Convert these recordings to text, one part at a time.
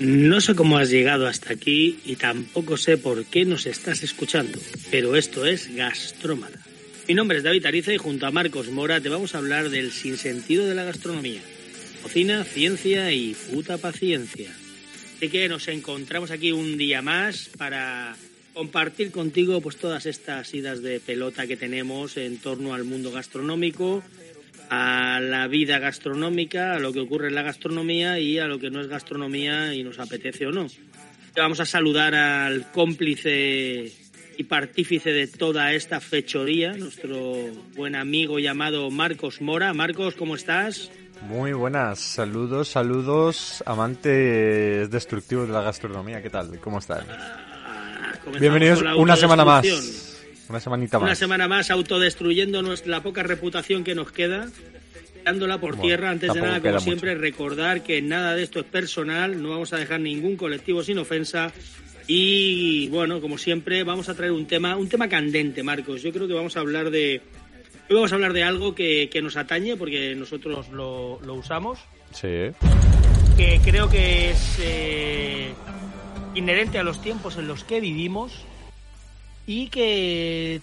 No sé cómo has llegado hasta aquí y tampoco sé por qué nos estás escuchando, pero esto es Gastrómada. Mi nombre es David Ariza y junto a Marcos Mora te vamos a hablar del sinsentido de la gastronomía. Cocina, ciencia y puta paciencia. Así que nos encontramos aquí un día más para compartir contigo pues todas estas idas de pelota que tenemos en torno al mundo gastronómico, a la vida gastronómica, a lo que ocurre en la gastronomía y a lo que no es gastronomía y nos apetece o no. Vamos a saludar al cómplice y partífice de toda esta fechoría, nuestro buen amigo llamado Marcos Mora. Marcos, ¿cómo estás? Muy buenas, saludos, saludos, amantes destructivos de la gastronomía, ¿qué tal? ¿Cómo están? Ah, Bienvenidos una semana más. Una semanita más. Una semana más autodestruyendo la poca reputación que nos queda, dándola por Bueno, tierra. Antes de nada, como mucho. siempre, recordar que nada de esto es personal, no vamos a dejar ningún colectivo sin ofensa. Y bueno, como siempre, vamos a traer un tema, un tema candente, Marcos. Yo creo que vamos a hablar de. Hoy vamos a hablar de algo que, que nos atañe, porque nosotros lo, lo usamos, Sí. que creo que es eh, inherente a los tiempos en los que vivimos y que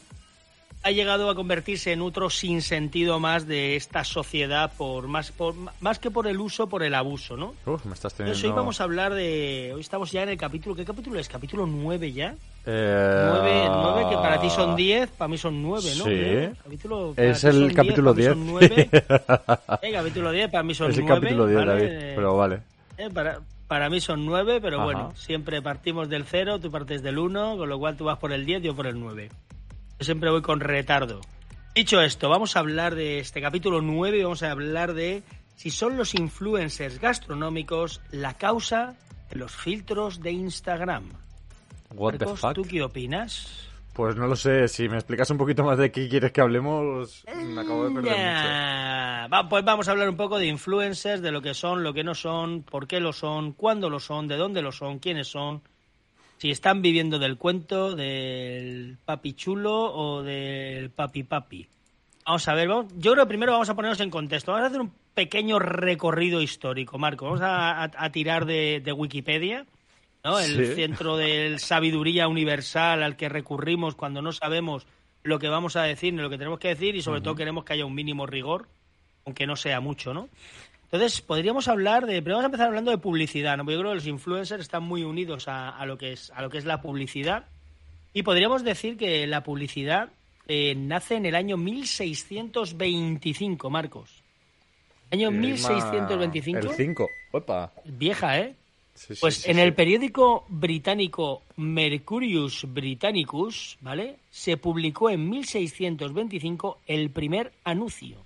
ha llegado a convertirse en otro sinsentido más de esta sociedad por más por más que por el uso por el abuso no Uf, me estás teniendo... entonces hoy vamos a hablar de hoy estamos ya en el capítulo qué capítulo es capítulo 9 ya Eh, 9, 9 que para ti son 10 para mí son 9 ¿no Sí. Eh, capítulo, Es el son 10, capítulo para mí 10. son 9. Eh, capítulo 10 para mí son es el 9 capítulo 10, ¿vale? David, pero vale. eh, para, para mí son nueve, pero Ajá. bueno, siempre partimos del cero, tú partes del uno, con lo cual tú vas por el 10, yo por el 9. Yo siempre voy con retardo. Dicho esto, vamos a hablar de este capítulo 9 y vamos a hablar de si son los influencers gastronómicos la causa de los filtros de Instagram. What the fuck? ¿tú qué opinas? Pues no lo sé, si me explicas un poquito más de qué quieres que hablemos, me acabo de perder mucho. Va, pues vamos a hablar un poco de influencers, de lo que son, lo que no son, por qué lo son, cuándo lo son, de dónde lo son, quiénes son, si están viviendo del cuento, del papi chulo o del papi papi. Vamos a ver, vamos- yo creo que primero vamos a ponernos en contexto. Vamos a hacer un pequeño recorrido histórico, Marco. Vamos a, a- a tirar de, de Wikipedia, ¿no? El Sí. centro de sabiduría universal al que recurrimos cuando no sabemos lo que vamos a decir ni lo que tenemos que decir y sobre todo queremos que haya un mínimo rigor, aunque no sea mucho, ¿no? Entonces, podríamos hablar de. Pero vamos a empezar hablando de publicidad, ¿no? Porque yo creo que los influencers están muy unidos a, a lo, que es, a lo que es la publicidad. Y podríamos decir que la publicidad eh, nace en el año 1625, Marcos. Año Irma- 1625. El 5. Opa. Vieja, ¿eh? Sí, Pues sí, en el periódico británico Mercurius Britannicus, ¿vale? Se publicó en 1625 el primer anuncio.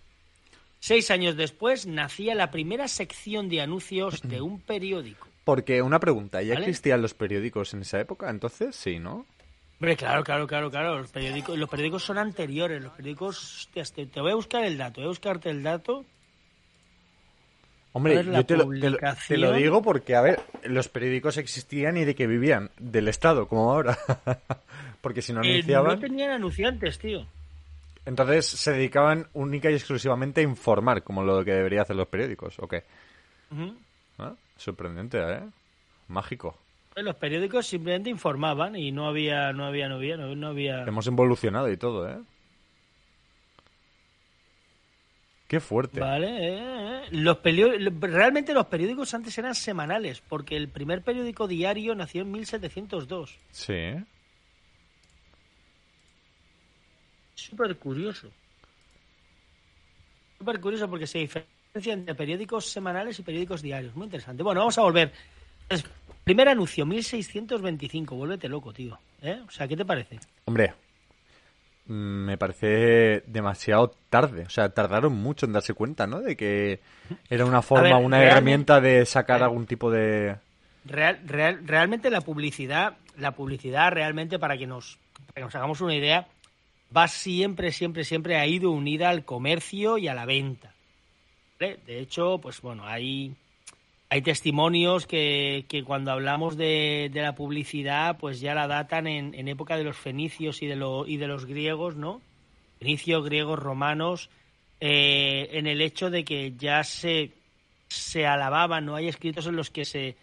Seis años después nacía la primera sección de anuncios de un periódico. Porque una pregunta, ¿ya ¿Vale? existían los periódicos en esa época? Entonces, sí, ¿no? Hombre, claro, claro, claro, claro. Los periódicos, los periódicos son anteriores. Los periódicos, te, te voy a buscar el dato, voy a buscarte el dato. Hombre, ver, yo te lo, te lo- te lo publicación. digo porque, a ver, los periódicos existían y de que vivían del Estado, como ahora. porque si no Eh, anunciaban, no tenían anunciantes, tío. entonces se dedicaban única y exclusivamente a informar, como lo que debería hacer los periódicos, ¿o qué? Ujú. ¿Ah? Sorprendente, ¿eh? Mágico. Los periódicos simplemente informaban y no había, no había, no había, no, no había. Hemos evolucionado y todo, ¿eh? Qué fuerte. Vale, eh, eh. Los realmente los periódicos antes eran semanales, porque el primer periódico diario nació en 1702. Sí. Súper curioso. Súper curioso porque se diferencia entre periódicos semanales y periódicos diarios. Muy interesante. Bueno, vamos a volver. Primer anuncio, 1625. Vuélvete loco, tío. ¿Eh? O sea, ¿qué te parece? Hombre, me parece demasiado tarde. O sea, tardaron mucho en darse cuenta, ¿no? De que era una forma, ver, una herramienta de sacar Eh. algún tipo de... Real, real- realmente la publicidad, la publicidad realmente para que nos, para que nos hagamos una idea, va siempre, siempre, siempre ha ido unida al comercio y a la venta. ¿vale? De hecho, pues bueno, hay, hay testimonios que, que cuando hablamos de, de la publicidad, pues ya la datan en, en época de los fenicios y de, lo- y de los griegos, ¿no? Fenicios, griegos, romanos, eh, en el hecho de que ya se, se alababan, ¿no? Hay escritos en los que se,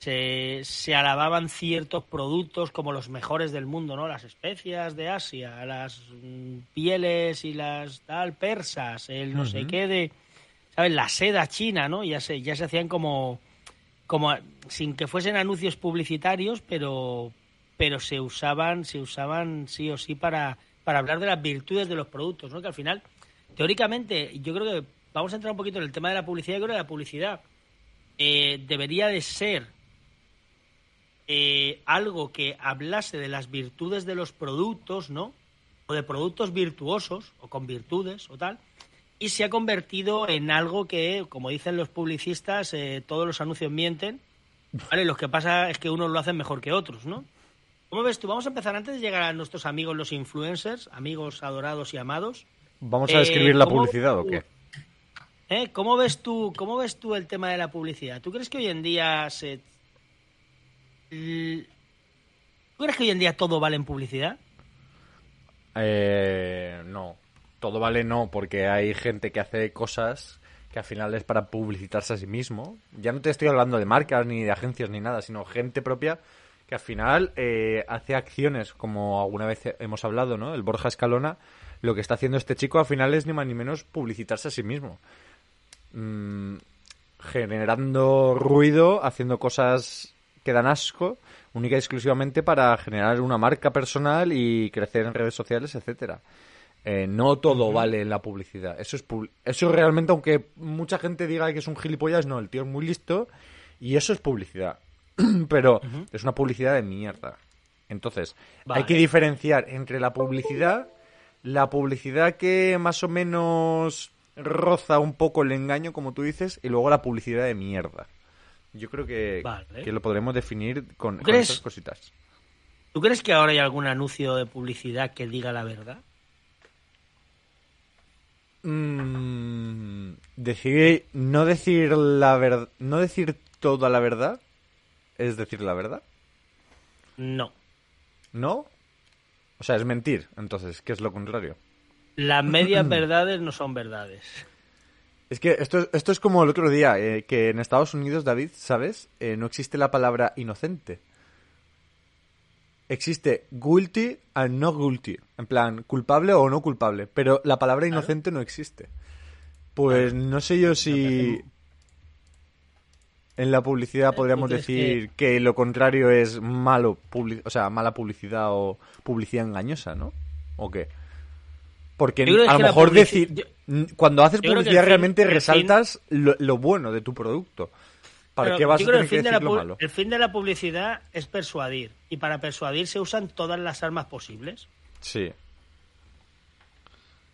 se, se alababan ciertos productos como los mejores del mundo, ¿no? Las especias de Asia, las mm, pieles y las tal persas, el no sé qué de, ¿sabes? La seda china, ¿no? Ya se, ya se hacían como, como sin que fuesen anuncios publicitarios, pero, pero se usaban, se usaban sí o sí para, para hablar de las virtudes de los productos, ¿no? Que al final, teóricamente, yo creo que vamos a entrar un poquito en el tema de la publicidad. Yo creo que la publicidad eh, debería de ser eh, algo que hablase de las virtudes de los productos, ¿no? O de productos virtuosos o con virtudes o tal. Y se ha convertido en algo que, como dicen los publicistas, eh, todos los anuncios mienten. ¿Vale? Lo que pasa es que unos lo hacen mejor que otros, ¿no? ¿Cómo ves tú? Vamos a empezar antes de llegar a nuestros amigos los influencers, amigos adorados y amados. ¿Vamos a Eh, describir la ¿cómo- publicidad o qué? ¿Eh? ¿Cómo ves tú, cómo ves tú el tema de la publicidad? ¿Tú crees que hoy en día se ¿Tú crees que hoy en día todo vale en publicidad? Eh, no, todo vale no, porque hay gente que hace cosas que al final es para publicitarse a sí mismo. Ya no te estoy hablando de marcas ni de agencias ni nada, sino gente propia que al final eh, hace acciones, como alguna vez hemos hablado, ¿no? El Borja Escalona, lo que está haciendo este chico al final es ni más ni menos publicitarse a sí mismo. Mm, generando ruido, haciendo cosas que dan asco, única y exclusivamente para generar una marca personal y crecer en redes sociales, etcétera. Eh, no todo vale en la publicidad. Eso es pub- eso realmente, aunque mucha gente diga que es un gilipollas, no, el tío es muy listo y eso es publicidad. Pero es una publicidad de mierda. Entonces, Vale. hay que diferenciar entre la publicidad, la publicidad que más o menos roza un poco el engaño, como tú dices, y luego la publicidad de mierda. Yo creo que, Vale. que lo podremos definir con, con esas cositas. ¿Tú crees que ahora hay algún anuncio de publicidad que diga la verdad? Mm, decir, no decir la verdad, no decir toda la verdad, es decir la verdad, No. ¿no? O sea, es mentir, entonces, ¿qué es lo contrario? Las medias verdades no son verdades. Es que esto, esto es como el otro día, eh, que en Estados Unidos, David, ¿sabes? Eh, no existe la palabra inocente. Existe guilty and no guilty. En plan, culpable o no culpable. Pero la palabra inocente no existe. Pues no sé yo si en la publicidad podríamos decir que... lo contrario es malo, publi- o sea, mala publicidad o publicidad engañosa, ¿no? ¿O qué? Porque a lo mejor publici- decir yo- Cuando haces Yo publicidad realmente fin- resaltas lo, lo bueno de tu producto. ¿Para Pero qué vas yo a creo tener que el fin, de decir la, lo pu- malo? el fin de la publicidad es persuadir. Y para persuadir se usan todas las armas posibles. Sí.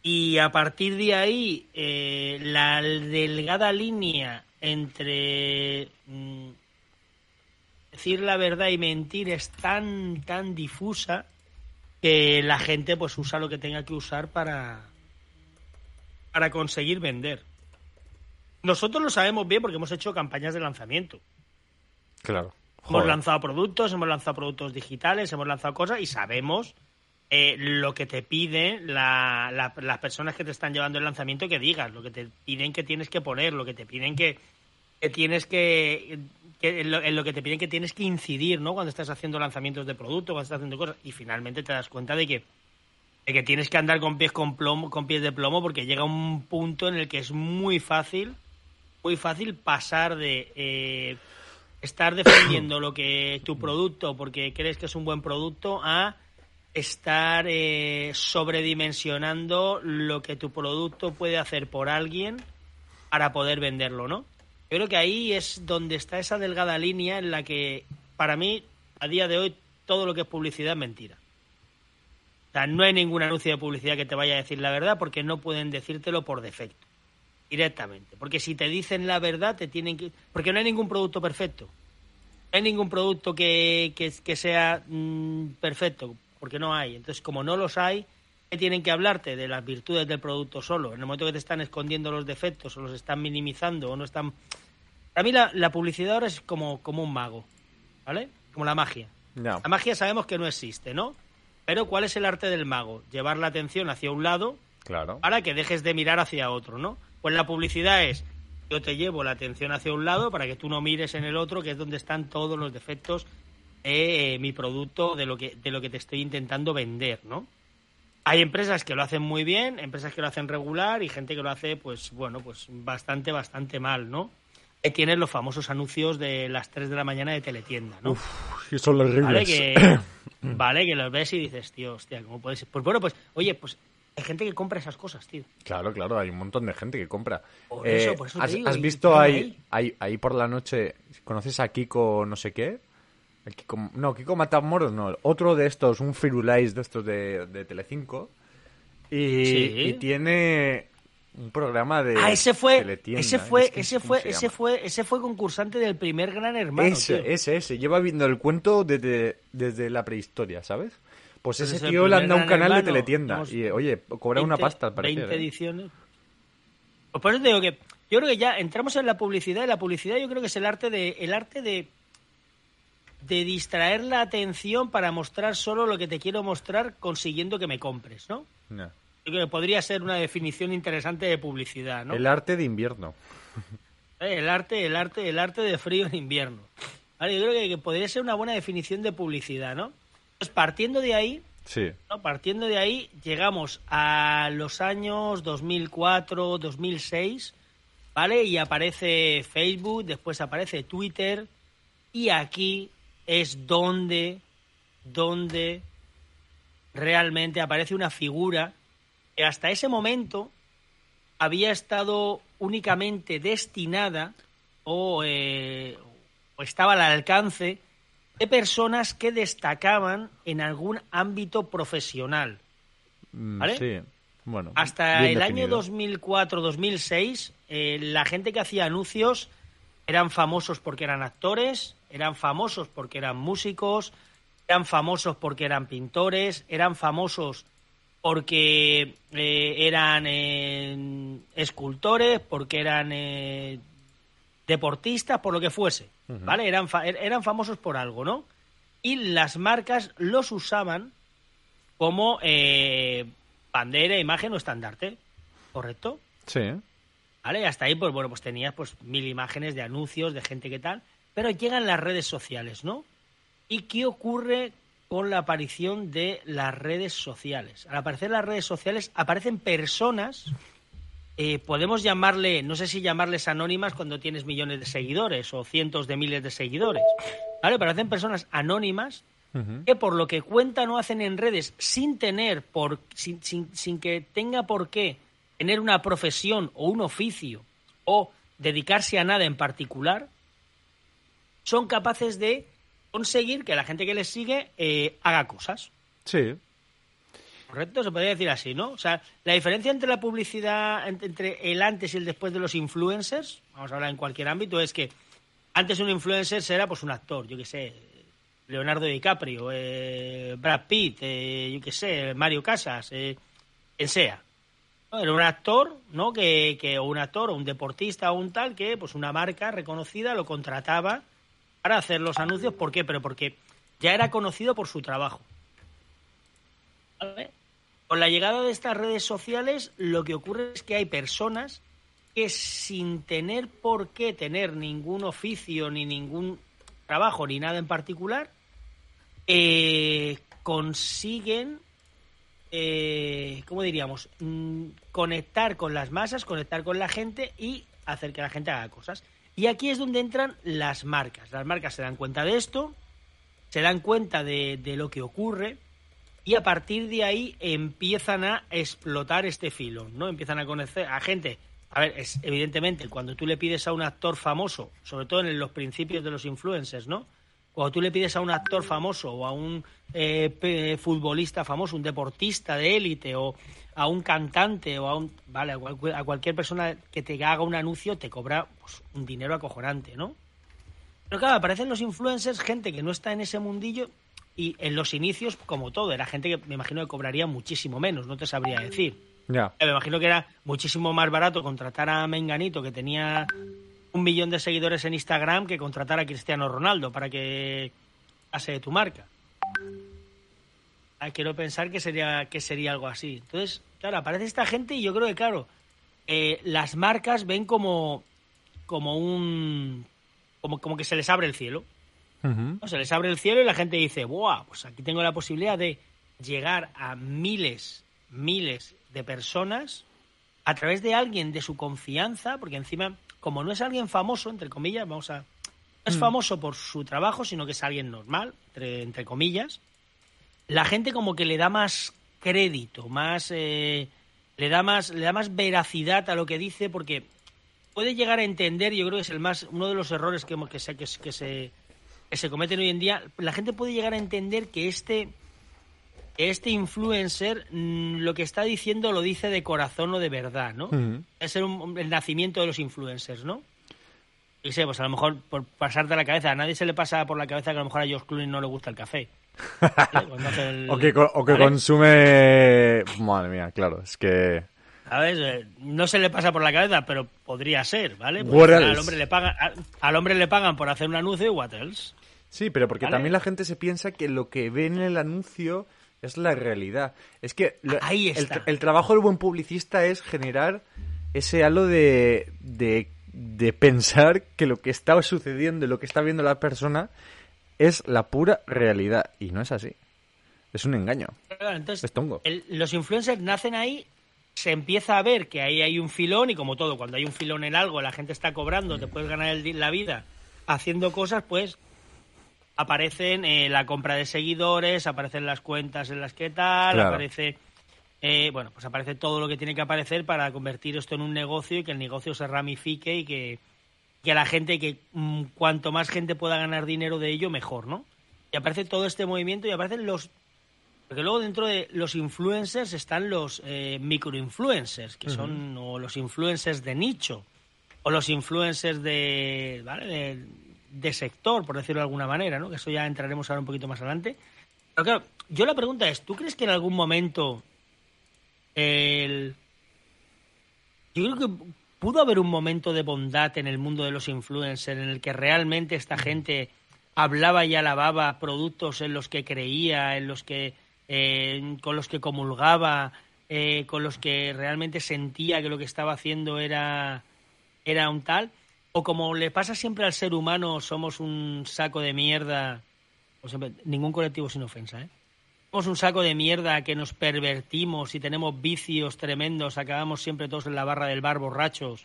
Y a partir de ahí, eh, la delgada línea entre mm, decir la verdad y mentir es tan, tan difusa que la gente pues usa lo que tenga que usar para, para conseguir vender. Nosotros lo sabemos bien porque hemos hecho campañas de lanzamiento. Claro. Hemos lanzado productos, hemos lanzado productos digitales, hemos lanzado cosas y sabemos eh, lo que te piden la- la- las personas que te están llevando el lanzamiento que digas, lo que te piden que tienes que poner, lo que te piden que, que tienes que, que- en, lo, en lo que te piden que tienes que incidir, ¿no? Cuando estás haciendo lanzamientos de producto, cuando estás haciendo cosas y finalmente te das cuenta de que de que tienes que andar con pies con plomo, con pies de plomo porque llega un punto en el que es muy fácil, muy fácil pasar de eh, estar defendiendo lo que tu producto porque crees que es un buen producto a estar eh, sobredimensionando lo que tu producto puede hacer por alguien para poder venderlo, ¿no? Yo creo que ahí es donde está esa delgada línea en la que para mí, a día de hoy, todo lo que es publicidad es mentira. O sea, no hay ningún anuncio de publicidad que te vaya a decir la verdad porque no pueden decírtelo por defecto, directamente. Porque si te dicen la verdad, te tienen que... Porque no hay ningún producto perfecto. No hay ningún producto que, que, que sea mm, perfecto, porque no hay. Entonces, como no los hay, ¿qué tienen que hablarte? De las virtudes del producto solo. En el momento que te están escondiendo los defectos o los están minimizando o no están... A mí la, la publicidad ahora es como, como un mago, ¿vale? Como la magia. No. La magia sabemos que no existe, ¿no? Pero ¿cuál es el arte del mago? Llevar la atención hacia un lado Claro. para que dejes de mirar hacia otro, ¿no? Pues la publicidad es, yo te llevo la atención hacia un lado para que tú no mires en el otro, que es donde están todos los defectos de eh, mi producto, de lo que de lo que te estoy intentando vender, ¿no? Hay empresas que lo hacen muy bien, empresas que lo hacen regular y gente que lo hace, pues bueno, pues bastante, bastante mal, ¿no? Ahí tienes los famosos anuncios de las 3 de la mañana de teletienda, ¿no? Sí, son horribles. Vale, que, vale, que los ves y dices, tío, hostia, ¿cómo puede ser? Pues bueno, pues, oye, pues hay gente que compra esas cosas, tío. Claro, claro, hay un montón de gente que compra. Por eso, por eso te ¿has, digo, has y visto ahí, ahí. ahí, por la noche, ¿conoces a Kiko no sé qué? Kiko- no, Kiko Matamoros no, otro de estos, un Firulais de estos de, de Telecinco. Y, Sí. y tiene un programa de Ah, ese fue, ese fue, es que ese ¿cómo fue, se ese fue, ese fue concursante del primer Gran Hermano. Ese, tío. ese, ese. Lleva viendo el cuento desde, desde la prehistoria, ¿sabes? Pues Pues ese tío le han dado un canal de teletienda. Y, oye, cobra una 20 pasta al parecer. 20 ¿eh? ediciones. Pues por eso te digo que yo creo que ya entramos en la publicidad y la publicidad yo creo que es el arte de el arte de de distraer la atención para mostrar solo lo que te quiero mostrar consiguiendo que me compres, ¿no? No. Yo creo que podría ser una definición interesante de publicidad, ¿no? El arte de invierno. Eh, El arte, el arte, el arte de frío en invierno. Vale, yo creo que, que podría ser una buena definición de publicidad, ¿no? Partiendo de ahí, Sí. ¿no? partiendo de ahí, llegamos a los años 2004, 2006, ¿vale? Y aparece Facebook, después aparece Twitter, y aquí es donde, donde realmente aparece una figura que hasta ese momento había estado únicamente destinada o, eh, o estaba al alcance de personas que destacaban en algún ámbito profesional. Mm, ¿Vale? Sí. Bueno. Hasta el año definido. 2004-2006, eh, la gente que hacía anuncios eran famosos porque eran actores, eran famosos porque eran músicos, eran famosos porque eran pintores, eran famosos porque eh, eran eh, escultores, porque eran deportistas, por lo que fuese, ¿vale? Eran, fa- er- eran famosos por algo, ¿no? Y las marcas los usaban como eh, bandera, imagen o estandarte, ¿correcto? Sí. ¿Vale? Hasta ahí, pues bueno, pues tenías pues mil imágenes de anuncios, de gente que tal, pero llegan las redes sociales, ¿no? ¿Y qué ocurre con la aparición de las redes sociales? Al aparecer las redes sociales aparecen personas, eh, podemos llamarle, no sé si llamarles anónimas cuando tienes millones de seguidores o cientos de miles de seguidores, ¿vale? Pero hacen personas anónimas que por lo que cuentan o hacen en redes sin tener por sin, sin, sin que tenga por qué tener una profesión o un oficio o dedicarse a nada en particular son capaces de conseguir que la gente que les sigue eh, haga cosas Sí. Correcto se podría decir así no o sea la diferencia entre la publicidad ent- entre el antes y el después de los influencers vamos a hablar en cualquier ámbito es que antes un influencer era pues un actor yo que sé Leonardo DiCaprio, eh, Brad Pitt, eh, yo qué sé, Mario Casas, eh, quien sea. Era un actor, ¿no? Que, que, o un actor, o un deportista, o un tal, que pues una marca reconocida lo contrataba para hacer los anuncios. ¿Por qué? Pero porque ya era conocido por su trabajo. Con la llegada de estas redes sociales, lo que ocurre es que hay personas que sin tener por qué tener ningún oficio, ni ningún trabajo, ni nada en particular, eh, consiguen, eh, ¿cómo diríamos? Mm, conectar con las masas, conectar con la gente y hacer que la gente haga cosas. Y aquí es donde entran las marcas. Las marcas se dan cuenta de esto, se dan cuenta de lo que ocurre y a partir de ahí empiezan a explotar este filo, ¿no? Empiezan a conocer a gente. A ver, es evidentemente cuando tú le pides a un actor famoso, sobre todo en los principios de los influencers, ¿no? cuando tú le pides a un actor famoso o a un eh, futbolista famoso, un deportista de élite o a un cantante o a un vale a, cualquier persona que te haga un anuncio te cobra pues, un dinero acojonante, ¿no? Pero claro, aparecen los influencers, gente que no está en ese mundillo y en los inicios, como todo, era gente que me imagino que cobraría muchísimo menos, no te sabría decir. Ya. Me imagino que era muchísimo más barato contratar a Menganito, que tenía un millón de seguidores en Instagram, que contratar a Cristiano Ronaldo para que pase de tu marca. Ah, quiero pensar que sería, que sería algo así. Entonces, claro, aparece esta gente y yo creo que, claro, eh, las marcas ven como, como un. Como, como que se les abre el cielo. Se les abre el cielo y la gente dice, ¡buah! Pues aquí tengo la posibilidad de llegar a miles, miles de personas a través de alguien de su confianza, porque encima, como no es alguien famoso, entre comillas, vamos a. No es mm. famoso por su trabajo, sino que es alguien normal, entre, entre comillas la gente como que le da más crédito, más eh, le da más le da más veracidad a lo que dice porque puede llegar a entender, yo creo que es el más uno de los errores que, que, se, que, se, que se cometen hoy en día, la gente puede llegar a entender que este este influencer mm, lo que está diciendo lo dice de corazón o de verdad, ¿no? Es el, el, nacimiento de los influencers, ¿no? Y sé, pues a lo mejor por pasarte la cabeza, a nadie se le pasa por la cabeza que a lo mejor a George Clooney no le gusta el café. o que, o que consume... Madre mía, claro, es que... A ver, eh, no se le pasa por la cabeza, pero podría ser, ¿vale? al hombre le pagan, al hombre le pagan por hacer un anuncio y what else. Sí, pero porque también la gente se piensa que lo que ve en el anuncio es la realidad. Es que Ahí está. El, trabajo del buen publicista es generar ese halo de, de, de pensar que lo que está sucediendo y lo que está viendo la persona es la pura realidad. Y no es así. Es un engaño. entonces, los influencers nacen ahí, se empieza a ver que ahí hay un filón y como todo, cuando hay un filón en algo, la gente está cobrando, te puedes ganar la vida haciendo cosas, pues aparecen eh, la compra de seguidores, aparecen las cuentas en las que tal, aparece... Eh, bueno, pues aparece todo lo que tiene que aparecer para convertir esto en un negocio y que el negocio se ramifique y que, que la gente, que mm, cuanto más gente pueda ganar dinero de ello, mejor, ¿no? Y aparece todo este movimiento y aparecen los... Porque luego dentro de los influencers están los eh, microinfluencers, que son o los influencers de nicho, o los influencers de, ¿vale? de, sector, por decirlo de alguna manera, ¿no? Que eso ya entraremos ahora un poquito más adelante. Pero claro, yo la pregunta es, ¿tú crees que en algún momento el... Yo creo que ¿Pudo haber un momento de bondad en el mundo de los influencers en el que realmente esta gente hablaba y alababa productos en los que creía, en los que eh, con los que comulgaba, eh, con los que realmente sentía que lo que estaba haciendo era era un tal? O como le pasa siempre al ser humano, somos un saco de mierda. ningún colectivo sin ofensa, ¿eh? somos un saco de mierda que nos pervertimos y tenemos vicios tremendos, acabamos siempre todos en la barra del bar borrachos,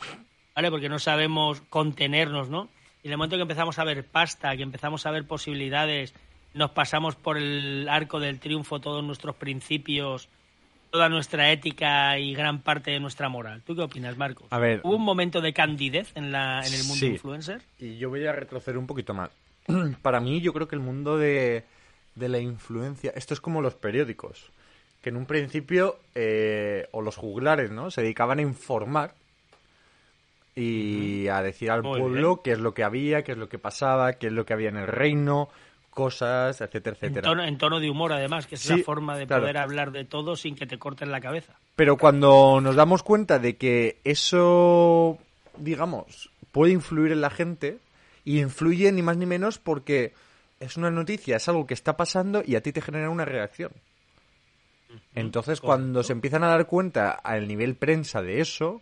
¿vale? Porque no sabemos contenernos, ¿no? Y en el momento que empezamos a ver pasta, que empezamos a ver posibilidades, nos pasamos por el arco del triunfo todos nuestros principios, toda nuestra ética y gran parte de nuestra moral. ¿Tú qué opinas, Marcos? A ver, ¿Hubo un momento de candidez en, la, en el mundo influencer? Y yo voy a retroceder un poquito más. Para mí, yo creo que el mundo de de la influencia. Esto es como los periódicos, que en un principio, eh, o los juglares, ¿no? Se dedicaban a informar y a decir al pueblo qué es lo que había, qué es lo que pasaba, qué es lo que había en el reino, cosas, etcétera, etcétera. En tono, de humor, además, que es la forma de poder hablar de todo sin que te corten la cabeza. Pero cuando nos damos cuenta de que eso, digamos, puede influir en la gente, y influye ni más ni menos porque es una noticia, es algo que está pasando y a ti te genera una reacción. Entonces, cuando se empiezan a dar cuenta al nivel prensa de eso,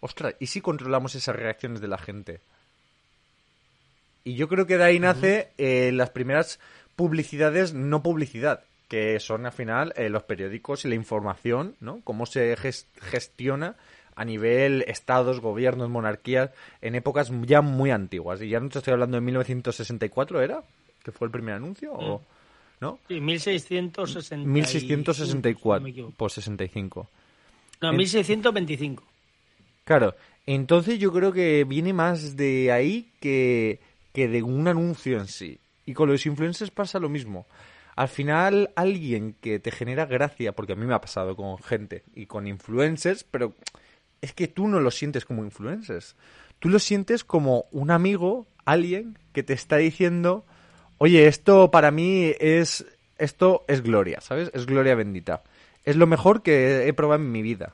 ostras, ¿y si controlamos esas reacciones de la gente? Y yo creo que de ahí nace eh, las primeras publicidades no publicidad, que son al final eh, los periódicos y la información, ¿no? Cómo se gestiona a nivel estados, gobiernos, monarquías, en épocas ya muy antiguas. Y ya no te estoy hablando de 1964, ¿era? que fue el primer anuncio, o, mm. ¿no? Sí, 1664. 1664, por 65. No, 1625. Claro, entonces yo creo que viene más de ahí que, que de un anuncio en sí. Y con los influencers pasa lo mismo. Al final, alguien que te genera gracia, porque a mí me ha pasado con gente y con influencers, pero es que tú no lo sientes como influencers. Tú lo sientes como un amigo, alguien que te está diciendo, oye, esto para mí es, esto es gloria, ¿sabes? Es gloria bendita. Es lo mejor que he probado en mi vida.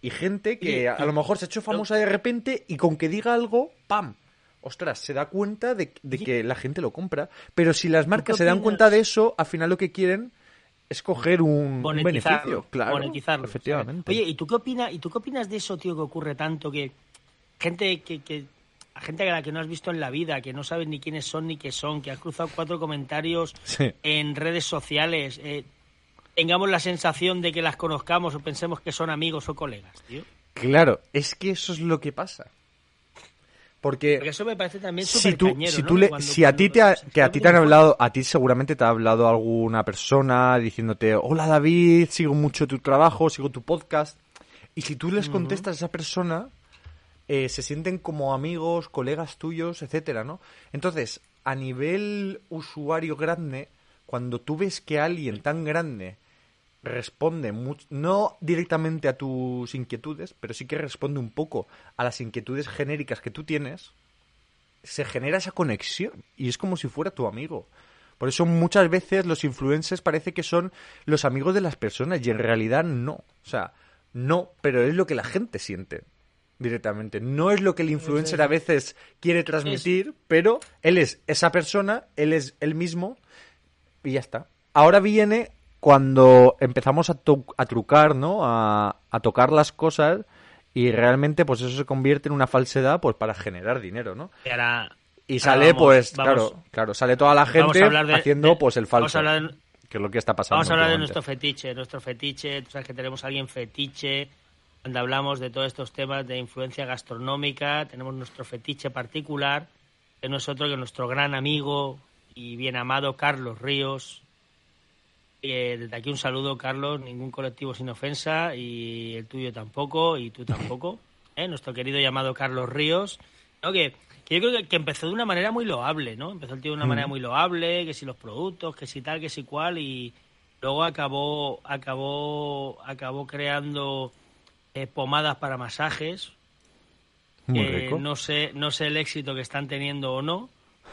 Y gente que a, lo mejor se ha hecho famosa de repente y con que diga algo, ¡pam! Ostras, se da cuenta de, que la gente lo compra. Pero si las marcas se dan cuenta de eso, al final lo que quieren es coger un, beneficio. Claro, monetizarlo, efectivamente. Oye, ¿y tú qué opinas? ¿Y tú qué opinas de eso, tío, que ocurre tanto que gente que, que gente a la que no has visto en la vida, que no sabes ni quiénes son ni qué son, que has cruzado cuatro comentarios en redes sociales, eh, tengamos la sensación de que las conozcamos o pensemos que son amigos o colegas, tío. Claro, es que eso es lo que pasa. Porque, eso me parece también si tú, si, tú le, si a ti te que a ti te han hablado, a ti seguramente te ha hablado alguna persona diciéndote, hola David, sigo mucho tu trabajo, sigo tu podcast, y si tú les contestas a esa persona, eh, se sienten como amigos, colegas tuyos, etcétera, ¿no? Entonces, a nivel usuario grande, cuando tú ves que alguien tan grande responde no directamente a tus inquietudes, pero sí que responde un poco a las inquietudes genéricas que tú tienes, se genera esa conexión y es como si fuera tu amigo. Por eso muchas veces los influencers parece que son los amigos de las personas y en realidad no. O sea, no, pero es lo que la gente siente directamente. No es lo que el influencer a veces quiere transmitir, pero él es esa persona, él es él mismo y ya está. Ahora viene cuando empezamos a, a trucar, ¿no? A, tocar las cosas y realmente pues eso se convierte en una falsedad pues para generar dinero, ¿no? Y, sale pues, claro, claro, sale toda la gente haciendo pues el falso. que es lo que está pasando. Vamos a hablar de nuestro fetiche, nuestro fetiche, tú sabes que tenemos a alguien fetiche, cuando hablamos de todos estos temas de influencia gastronómica, tenemos nuestro fetiche particular, que no es otro que nuestro gran amigo y bien amado Carlos Ríos, eh, desde aquí un saludo, Carlos. Ningún colectivo sin ofensa y el tuyo tampoco y tú tampoco. ¿eh? Nuestro querido llamado Carlos Ríos, ¿no? que, yo creo que, empezó de una manera muy loable, ¿no? Empezó el tío de una manera muy loable, que si los productos, que si tal, que si cual y luego acabó acabó acabó creando eh, pomadas para masajes. Muy No sé no sé el éxito que están teniendo o no.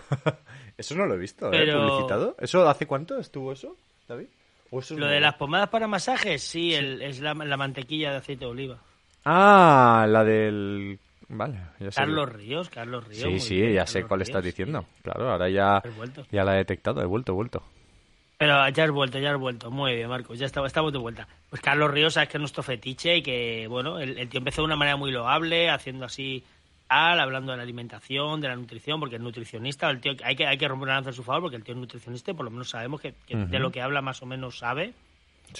eso no lo he visto, ¿eh? publicitado. ¿Eso hace cuánto estuvo eso, David? Lo de las pomadas para masajes, sí, es la, mantequilla de aceite de oliva. Ah, la del... Vale, ya sé. Carlos Ríos, Carlos Ríos. Sí, sí, ya sé cuál estás diciendo. Claro, ahora ya, ya la he detectado, he vuelto, he vuelto. Pero ya has vuelto, ya has vuelto. Muy bien, Marcos, ya estamos, estamos de vuelta. Pues Carlos Ríos, sabes que es nuestro fetiche y que, bueno, el, el tío empezó de una manera muy loable, haciendo así hablando de la alimentación, de la nutrición, porque es nutricionista, el tío, hay que, hay que romper una lanza a su favor, porque el tío es nutricionista y por lo menos sabemos que, de lo que habla más o menos sabe.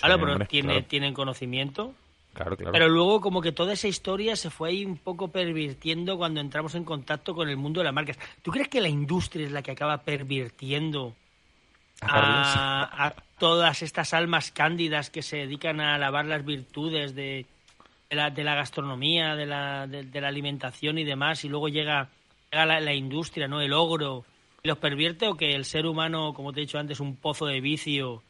pero tiene, tienen conocimiento. Claro, claro. Pero luego como que toda esa historia se fue ahí un poco pervirtiendo cuando entramos en contacto con el mundo de las marcas. ¿Tú crees que la industria es la que acaba pervirtiendo a todas estas almas cándidas que se dedican a alabar las virtudes de, de la, gastronomía, de la, de, la alimentación y demás, y luego llega, la, industria, ¿no? El ogro, los pervierte o que el ser humano, como te he dicho antes, un pozo de vicio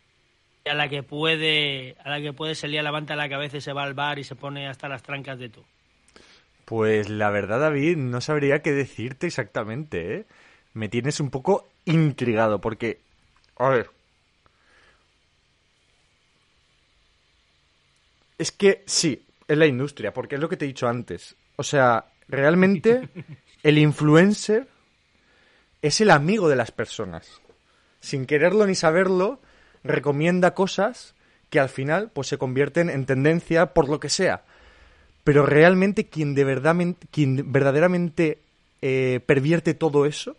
a la que puede, a la que puede se lía levanta la cabeza y se va al bar y se pone hasta las trancas de todo. Pues la verdad, David, no sabría qué decirte exactamente, ¿eh? Me tienes un poco intrigado porque, a ver, Es que sí, es la industria, porque es lo que te he dicho antes. O sea, realmente el influencer es el amigo de las personas. Sin quererlo ni saberlo, recomienda cosas que al final pues se convierten en tendencia por lo que sea. Pero realmente quien de verdad quien verdaderamente eh, pervierte todo eso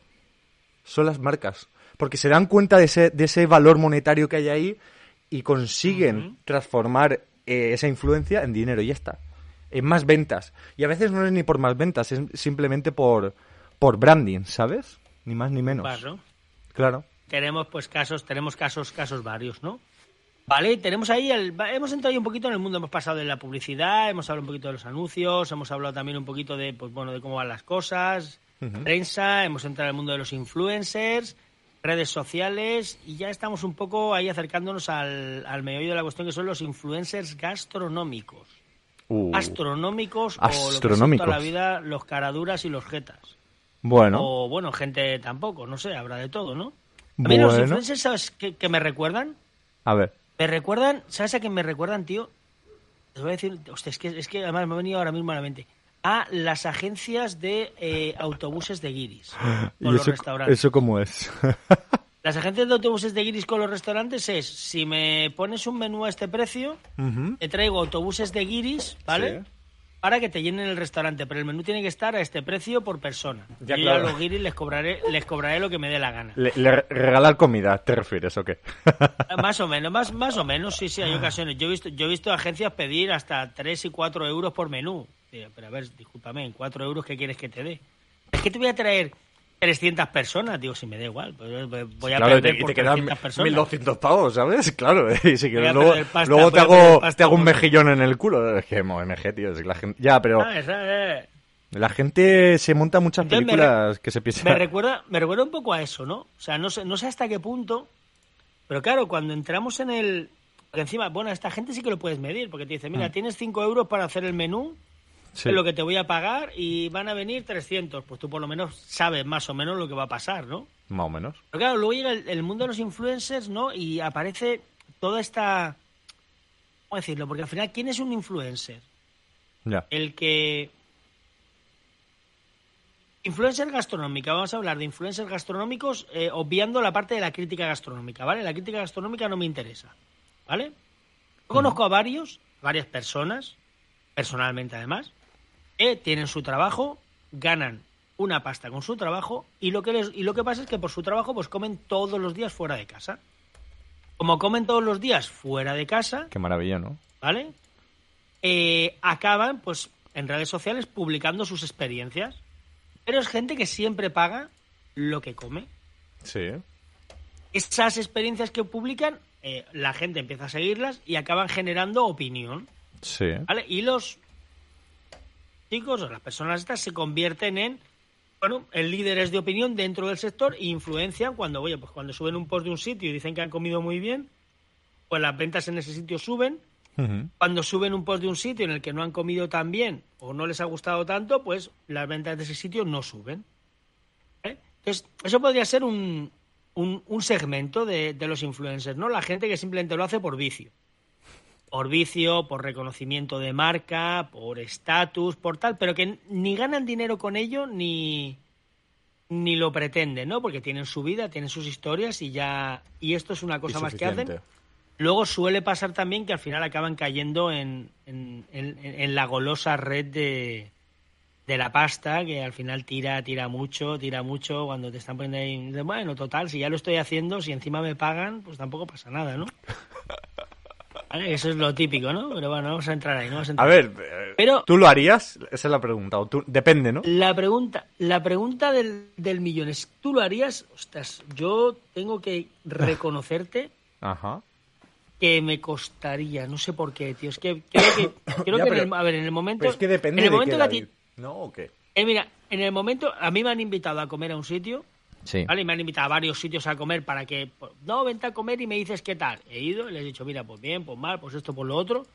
son las marcas. Porque se dan cuenta de ese, de ese valor monetario que hay ahí y consiguen transformar eh, esa influencia en dinero y ya está. En más ventas. Y a veces no es ni por más ventas, es simplemente por, por branding, ¿sabes? Ni más ni menos. Claro. Claro. Tenemos pues casos, tenemos casos, casos varios, ¿no? Vale, tenemos ahí el, hemos entrado ahí un poquito en el mundo, hemos pasado de la publicidad, hemos hablado un poquito de los anuncios, hemos hablado también un poquito de, pues bueno, de cómo van las cosas, prensa, hemos entrado en el mundo de los influencers, redes sociales y ya estamos un poco ahí acercándonos al, al meollo de la cuestión que son los influencers gastronómicos. Uh, Astronómicos, o lo que la vida los caraduras y los jetas. bueno, O bueno, gente tampoco, no sé, habrá de todo, ¿no? A mí los influencers, ¿sabes qué, qué me recuerdan? a ver. Me recuerdan, ¿sabes a qué me recuerdan, tío? Te voy a decir, hostia, es que, es que además me ha venido ahora mismo a la mente. A las agencias de eh, autobuses de guiris ¿Y con los eso, restaurantes. eso cómo es? Las agencias de autobuses de guiris con los restaurantes es, si me pones un menú a este precio, te traigo autobuses de guiris, ¿vale? Sí. Para que te llenen el restaurante, pero el menú tiene que estar a este precio por persona. Ya, Yo claro. a los guiris les cobraré, les cobraré lo que me dé la gana. Le, le regalar comida, ¿te refieres o qué? Más o menos, más, más o menos, sí, sí, hay ocasiones. Yo he visto, yo he visto agencias pedir hasta 3 y 4 euros por menú. Pero a ver, discúlpame, ¿en 4 euros qué quieres que te dé? Es que te voy a traer 300 personas, digo, si me da igual, pues, pues, voy a claro, y perder y por te quedan 300 personas. 1200 pavos, ¿sabes? Claro, y si quieres, a luego, perder pasta, luego te hago, pasta te hago un mejillón en el culo. Es que, mo, MG, tío, es que la gente... Ya, pero ¿Sabes? ¿Sabes? la gente se monta muchas películas que se piensan... Me recuerda, me recuerda un poco a eso, ¿no? O sea, no sé, no sé hasta qué punto, pero claro, cuando entramos en el... Encima, bueno, a esta gente sí que lo puedes medir, porque te dice, mira, tienes 5 euros para hacer el menú, Sí. es lo que te voy a pagar y van a venir 300. Pues tú por lo menos sabes más o menos lo que va a pasar, ¿no? Más o menos. Pero claro, luego llega el, el mundo de los influencers, ¿no? Y aparece toda esta... ¿Cómo decirlo? Porque al final, ¿quién es un influencer? Ya. El que... Influencer gastronómica, vamos a hablar de influencers gastronómicos eh, obviando la parte de la crítica gastronómica, ¿vale? La crítica gastronómica no me interesa, ¿vale? Yo conozco a varios, varias personas, personalmente además, que tienen su trabajo, ganan una pasta con su trabajo y lo que les, y lo que pasa es que por su trabajo pues comen todos los días fuera de casa. Como comen todos los días fuera de casa, Qué maravilla, ¿no? ¿vale? Eh, acaban, pues, en redes sociales publicando sus experiencias. Pero es gente que siempre paga lo que come. Sí. Esas experiencias que publican, eh, la gente empieza a seguirlas y acaban generando opinión, Sí. ¿vale? Y los chicos o las personas estas se convierten en, bueno, en líderes de opinión dentro del sector e influencian cuando, oye, pues cuando suben un post de un sitio y dicen que han comido muy bien, pues las ventas en ese sitio suben cuando suben un post de un sitio en el que no han comido tan bien o no les ha gustado tanto, pues las ventas de ese sitio no suben. ¿Eh? Entonces, eso podría ser un, un, un segmento de, de los influencers, ¿no? La gente que simplemente lo hace por vicio. Por vicio, por reconocimiento de marca, por estatus, por tal, pero que ni ganan dinero con ello ni, ni lo pretenden, ¿no? Porque tienen su vida, tienen sus historias y ya. Y esto es una cosa más que hacen. Luego suele pasar también que al final acaban cayendo en, en- en- en la golosa red de, de la pasta, que al final tira, tira mucho, tira mucho, cuando te están poniendo ahí, bueno, total, si ya lo estoy haciendo, si encima me pagan, pues tampoco pasa nada, ¿no? Eso es lo típico, ¿no? Pero bueno, vamos a entrar ahí, no vamos a A entrar. ver, eh, Pero- ¿tú lo harías? Esa es la pregunta. O tú... Depende, ¿no? La pregunta, la pregunta del, del millón es, ¿tú lo harías? Ostras, yo tengo que reconocerte Ajá. que me costaría, no sé por qué, tío. Es que creo que, creo Ya, que en el- a ver, en el momento. Pero es que depende en el de momento qué, a ti- David. ¿No o qué? eh, mira, en el momento, a mí me han invitado a comer a un sitio, Sí. ¿vale? Y me han invitado a varios sitios a comer para que, pues, no, vente a comer y me dices qué tal. He ido y les he dicho, mira, pues bien, pues mal, pues esto, pues lo otro.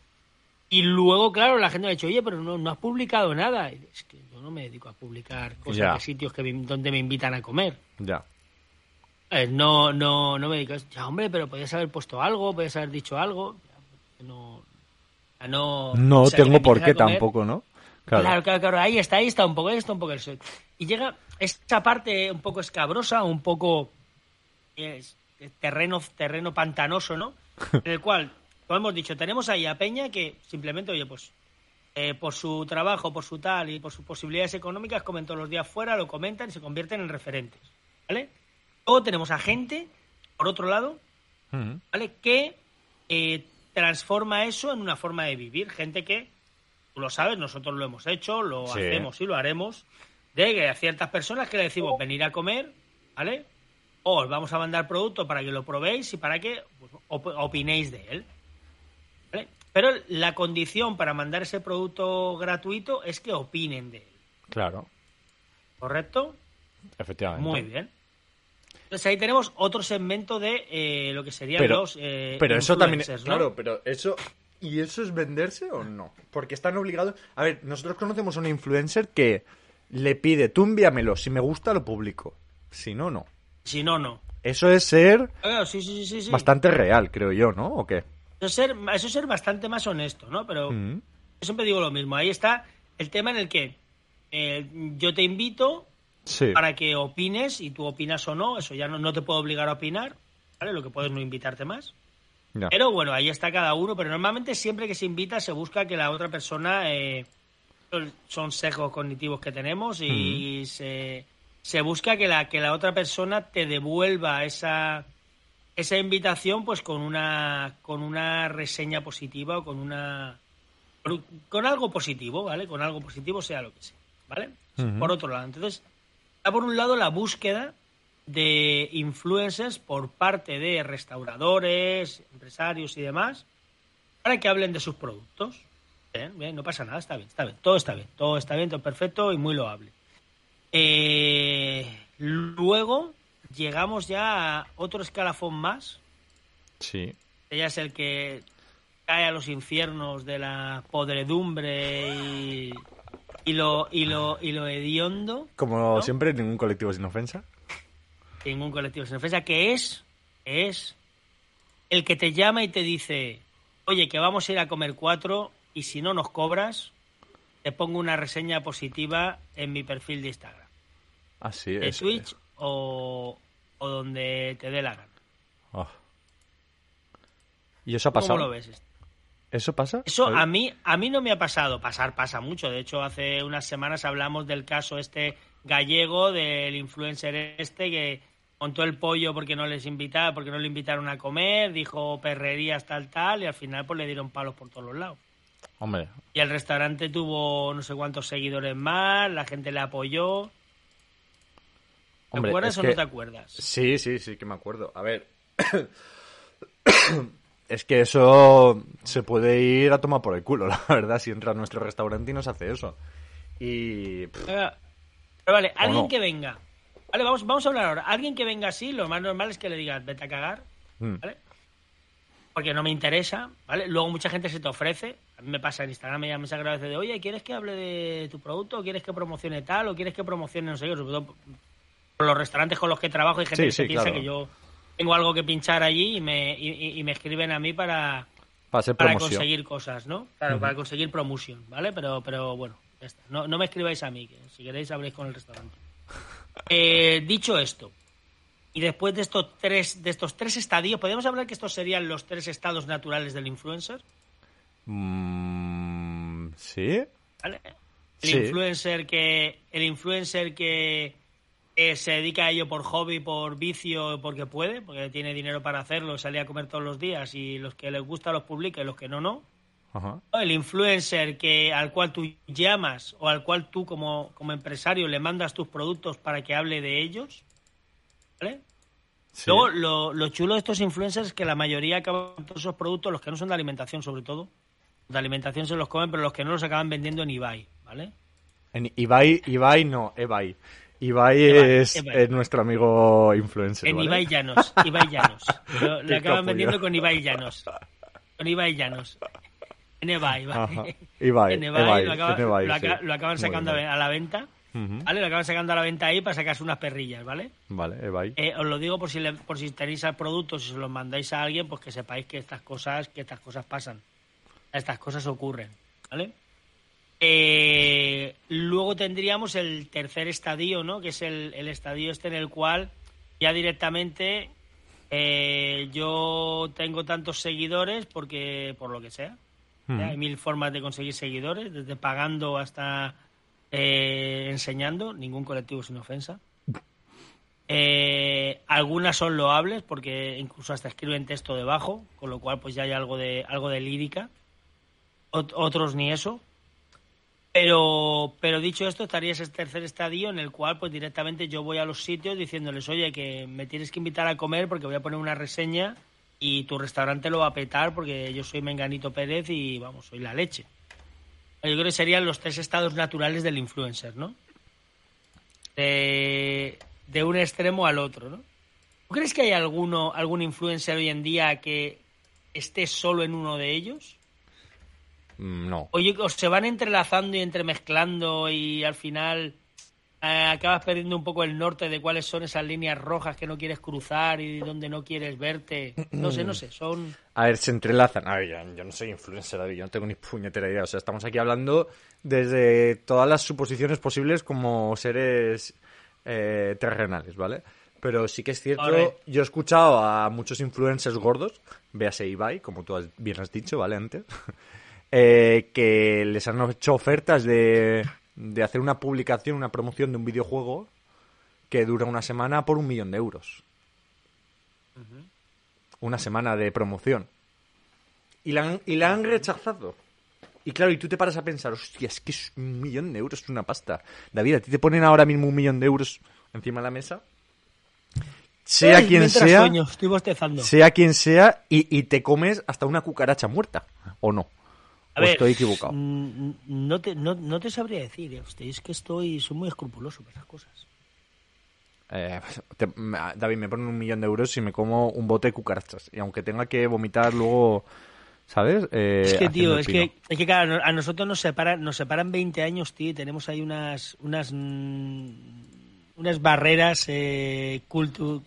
Y luego, claro, la gente me ha dicho, oye, pero no, no has publicado nada. Y es que yo no me dedico a publicar cosas Ya. de sitios que me- donde me invitan a comer. Ya. Eh, No, no, no me dedico. Ya, hombre, pero podías haber puesto algo, podías haber dicho algo. Ya, No, ya no. No o sea, tengo por qué a comer. tampoco, ¿no? Claro. claro, claro, ahí está, ahí está, un poco esto, un poco eso. Y llega esta parte un poco escabrosa, un poco es, terreno, terreno pantanoso, ¿no? En el cual, como hemos dicho, tenemos ahí a Peña que simplemente, oye, pues eh, por su trabajo, por su tal y por sus posibilidades económicas, comen todos los días fuera, lo comentan y se convierten en referentes, ¿vale? Luego tenemos a gente, por otro lado. ¿vale? Que eh, transforma eso en una forma de vivir. Gente que, tú lo sabes, nosotros lo hemos hecho, lo Sí. hacemos y lo haremos. De que a ciertas personas que le decimos venir a comer, ¿vale? O os vamos a mandar producto para que lo probéis y para que pues, op- opinéis de él. ¿vale? Pero la condición para mandar ese producto gratuito es que opinen de él. Claro. ¿Correcto? Efectivamente. Muy bien. Entonces ahí tenemos otro segmento de eh, lo que serían Pero- los eh, Pero eso también ¿no? Claro, pero eso. ¿Y eso es venderse o no? Porque están obligados. A ver, nosotros conocemos a un influencer que le pide, tú envíamelo, si me gusta lo publico. Si no, no. Si no, no. Eso es ser sí, sí, sí, bastante real, creo yo, ¿no? ¿O qué? Eso es ser, eso es ser bastante más honesto, ¿no? Pero Mm. yo siempre digo lo mismo. Ahí está el tema en el que eh, yo te invito para que opines y tú opinas o no. Eso ya no, no te puedo obligar a opinar, ¿vale? Lo que puedes no invitarte más. Pero bueno, ahí está cada uno. Pero normalmente siempre que se invita se busca que la otra persona... eh, son sesgos cognitivos que tenemos y se, se busca que la, que la otra persona te devuelva esa, esa invitación pues con una, con una reseña positiva o con una... con- algo positivo, ¿vale? Con algo positivo sea lo que sea, ¿vale? Por otro lado, entonces, está por un lado la búsqueda de influencers por parte de restauradores, empresarios y demás, para que hablen de sus productos. Bien, bien, no pasa nada, está bien, está bien, todo está bien, todo está bien, todo perfecto y muy loable. Eh, luego llegamos ya a otro escalafón más, Sí. que ya es el que cae a los infiernos de la podredumbre y, y lo y lo y lo hediondo Como ¿No? siempre, ningún colectivo sin ofensa. Ningún colectivo sin defensa que es es el que te llama y te dice oye que vamos a ir a comer cuatro y si no nos cobras te pongo una reseña positiva en mi perfil de Instagram Así de es. Twitch o, o donde te dé la gana Ah. ¿Y eso ha ¿cómo pasado? lo ves esto? ¿Eso pasa? Eso a mí, a mí no me ha pasado. Pasar pasa mucho. De hecho, hace unas semanas hablamos del caso este gallego del influencer este que montó el pollo porque no les invitaba, porque no le invitaron a comer, dijo perrerías tal tal y al final pues le dieron palos por todos los lados. Hombre, Y el restaurante tuvo no sé cuántos seguidores más, la gente le apoyó. ¿Te Hombre, acuerdas o que- no te acuerdas? Sí, sí, sí, que me acuerdo. A ver. es que eso se puede ir a tomar por el culo, la verdad, si entra a nuestro restaurante y nos hace eso. Y. Pero vale, alguien no? que venga. Vale, vamos, vamos a hablar ahora. Alguien que venga así, lo más normal es que le digas, vete a cagar. mm, ¿vale? Porque no me interesa, ¿vale? Luego mucha gente se te ofrece. A mí me pasa en Instagram, me llaman mensajes a veces de, oye, ¿quieres que hable de tu producto? ¿O quieres que promocione tal? ¿O quieres que promocione no sé qué? Sobre todo por los restaurantes con los que trabajo hay gente Sí, que se sí, piensa claro. que yo tengo algo que pinchar allí y me, y, y- y me escriben a mí para, para hacer para promoción. conseguir cosas, ¿no? Claro, para conseguir promoción, ¿vale? Pero, pero bueno, ya está. No, no me escribáis a mí, que si queréis habléis con el restaurante. Eh, dicho esto, y después de estos tres, de estos tres estadios, ¿podemos hablar que estos serían los tres estados naturales del influencer? Mm, ¿Sí? ¿Vale? El Sí. influencer que. El influencer que eh, se dedica a ello por hobby, por vicio, porque puede, porque tiene dinero para hacerlo, sale a comer todos los días y los que les gusta los publica y los que no, no. El influencer que al cual tú llamas o al cual tú como, como empresario le mandas tus productos para que hable de ellos. ¿Vale? Sí. Luego, lo, lo chulo de estos influencers es que la mayoría acaban todos esos productos, los que no son de alimentación sobre todo, de alimentación se los comen, pero los que no los acaban vendiendo en eBay, ¿vale? En Ibai, Ibai no, Ebai. Ibai, es, nuestro amigo influencer. En ¿vale? Ibai Llanos, Ibai Llanos. Lo, acaban vendiendo con Ibai Llanos. Con Ibai Llanos. En EBay, ¿vale? En EBay, lo, acaba- en Ebai, lo aca- sí. lo acaban sacando a la venta. ¿vale? Lo acaban sacando a la venta ahí para sacarse unas perrillas, ¿vale? Vale, Ebai. Eh, os lo digo por si, le- por si tenéis al producto, si se los mandáis a alguien, pues que sepáis que estas cosas, que estas cosas pasan. Estas cosas ocurren, ¿vale? Eh, luego tendríamos el tercer estadio, ¿no? Que es el, el estadio este en el cual ya directamente eh, yo tengo tantos seguidores porque por lo que sea. Hay mil formas de conseguir seguidores, desde pagando hasta eh, enseñando, ningún colectivo sin ofensa. Eh, algunas son loables porque incluso hasta escriben texto debajo, con lo cual pues ya hay algo de algo de lírica. Ot- otros ni eso. Pero, pero dicho esto, estaría ese tercer estadio en el cual pues directamente yo voy a los sitios diciéndoles, oye, que me tienes que invitar a comer porque voy a poner una reseña y tu restaurante lo va a petar porque yo soy Menganito Pérez y vamos, soy la leche. Yo creo que serían los tres estados naturales del influencer, ¿no? De, de un extremo al otro, ¿no? ¿Tú crees que hay alguno, algún influencer hoy en día que esté solo en uno de ellos? Mm, No. Oye, o se van entrelazando y entremezclando y al final eh, acabas perdiendo un poco el norte de cuáles son esas líneas rojas que no quieres cruzar y donde no quieres verte. No sé, no sé, son... A ver, se entrelazan. A ver, yo, yo no soy influencer, David, yo no tengo ni puñetera idea. O sea, estamos aquí hablando desde todas las suposiciones posibles como seres eh, terrenales, ¿vale? Pero sí que es cierto, yo he escuchado a muchos influencers gordos, véase Ibai, como tú has- bien has dicho, ¿vale? Antes, eh, que les han hecho ofertas de, de hacer una publicación, una promoción de un videojuego que dura una semana por un millón de euros. Una semana de promoción. Y la han, y la han rechazado. Y claro, y tú te paras a pensar, hostia, es que es un millón de euros, es una pasta. David, a ti te ponen ahora mismo un millón de euros encima de la mesa. Sea Ay, quien sea, sueño, estoy bostezando. sea quien sea, y, y te comes hasta una cucaracha muerta. ¿O no? A ¿O ver, estoy equivocado? mm, No te, no, no te sabría decir, eh, hostia, es que estoy, soy muy escrupuloso para esas cosas. Eh, te- me- David, me ponen un millón de euros y me como un bote de cucarachas. Y aunque tenga que vomitar luego, ¿sabes? Eh, Es que, tío, es que, es que claro, a nosotros nos separan, nos separan 20 años, tío, y tenemos ahí unas, unas, mm, unas barreras eh, cultu-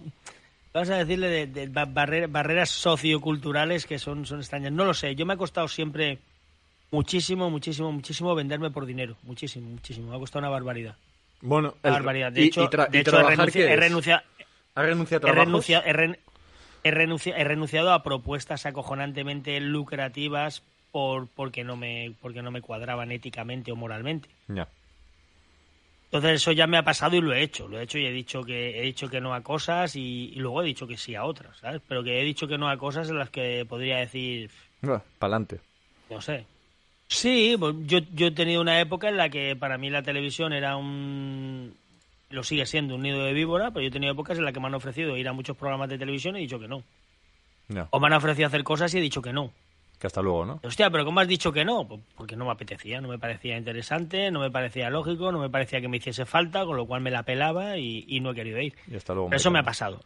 vamos a decirle de, de ba- barrera- barreras socioculturales que son, son extrañas. No lo sé, yo me ha costado siempre muchísimo, muchísimo, muchísimo venderme por dinero, muchísimo, muchísimo, me ha costado una barbaridad. Bueno, Una el- barbaridad. De y- hecho, y tra- de y hecho he, trabajar, renuncia- ¿qué he renunciado, ¿Has renunciado a he renunciado, he ren- he renuncia- he renunciado a propuestas acojonantemente lucrativas por porque no me porque no me cuadraban éticamente o moralmente. Ya. Entonces eso ya me ha pasado y lo he hecho, lo he hecho y he dicho que he dicho que no a cosas y, y luego he dicho que sí a otras, ¿sabes? Pero que he dicho que no a cosas en las que podría decir, para adelante. no sé. Sí, yo, yo he tenido una época en la que para mí la televisión era un... Lo sigue siendo un nido de víbora, pero yo he tenido épocas en las que me han ofrecido ir a muchos programas de televisión y he dicho que no. O me han ofrecido hacer cosas y he dicho que no. Que hasta luego, ¿no? Hostia, pero ¿cómo has dicho que no? Pues porque no me apetecía, no me parecía interesante, no me parecía lógico, no me parecía que me hiciese falta, con lo cual me la pelaba y, y no he querido ir. Y hasta luego. Eso me ha pasado.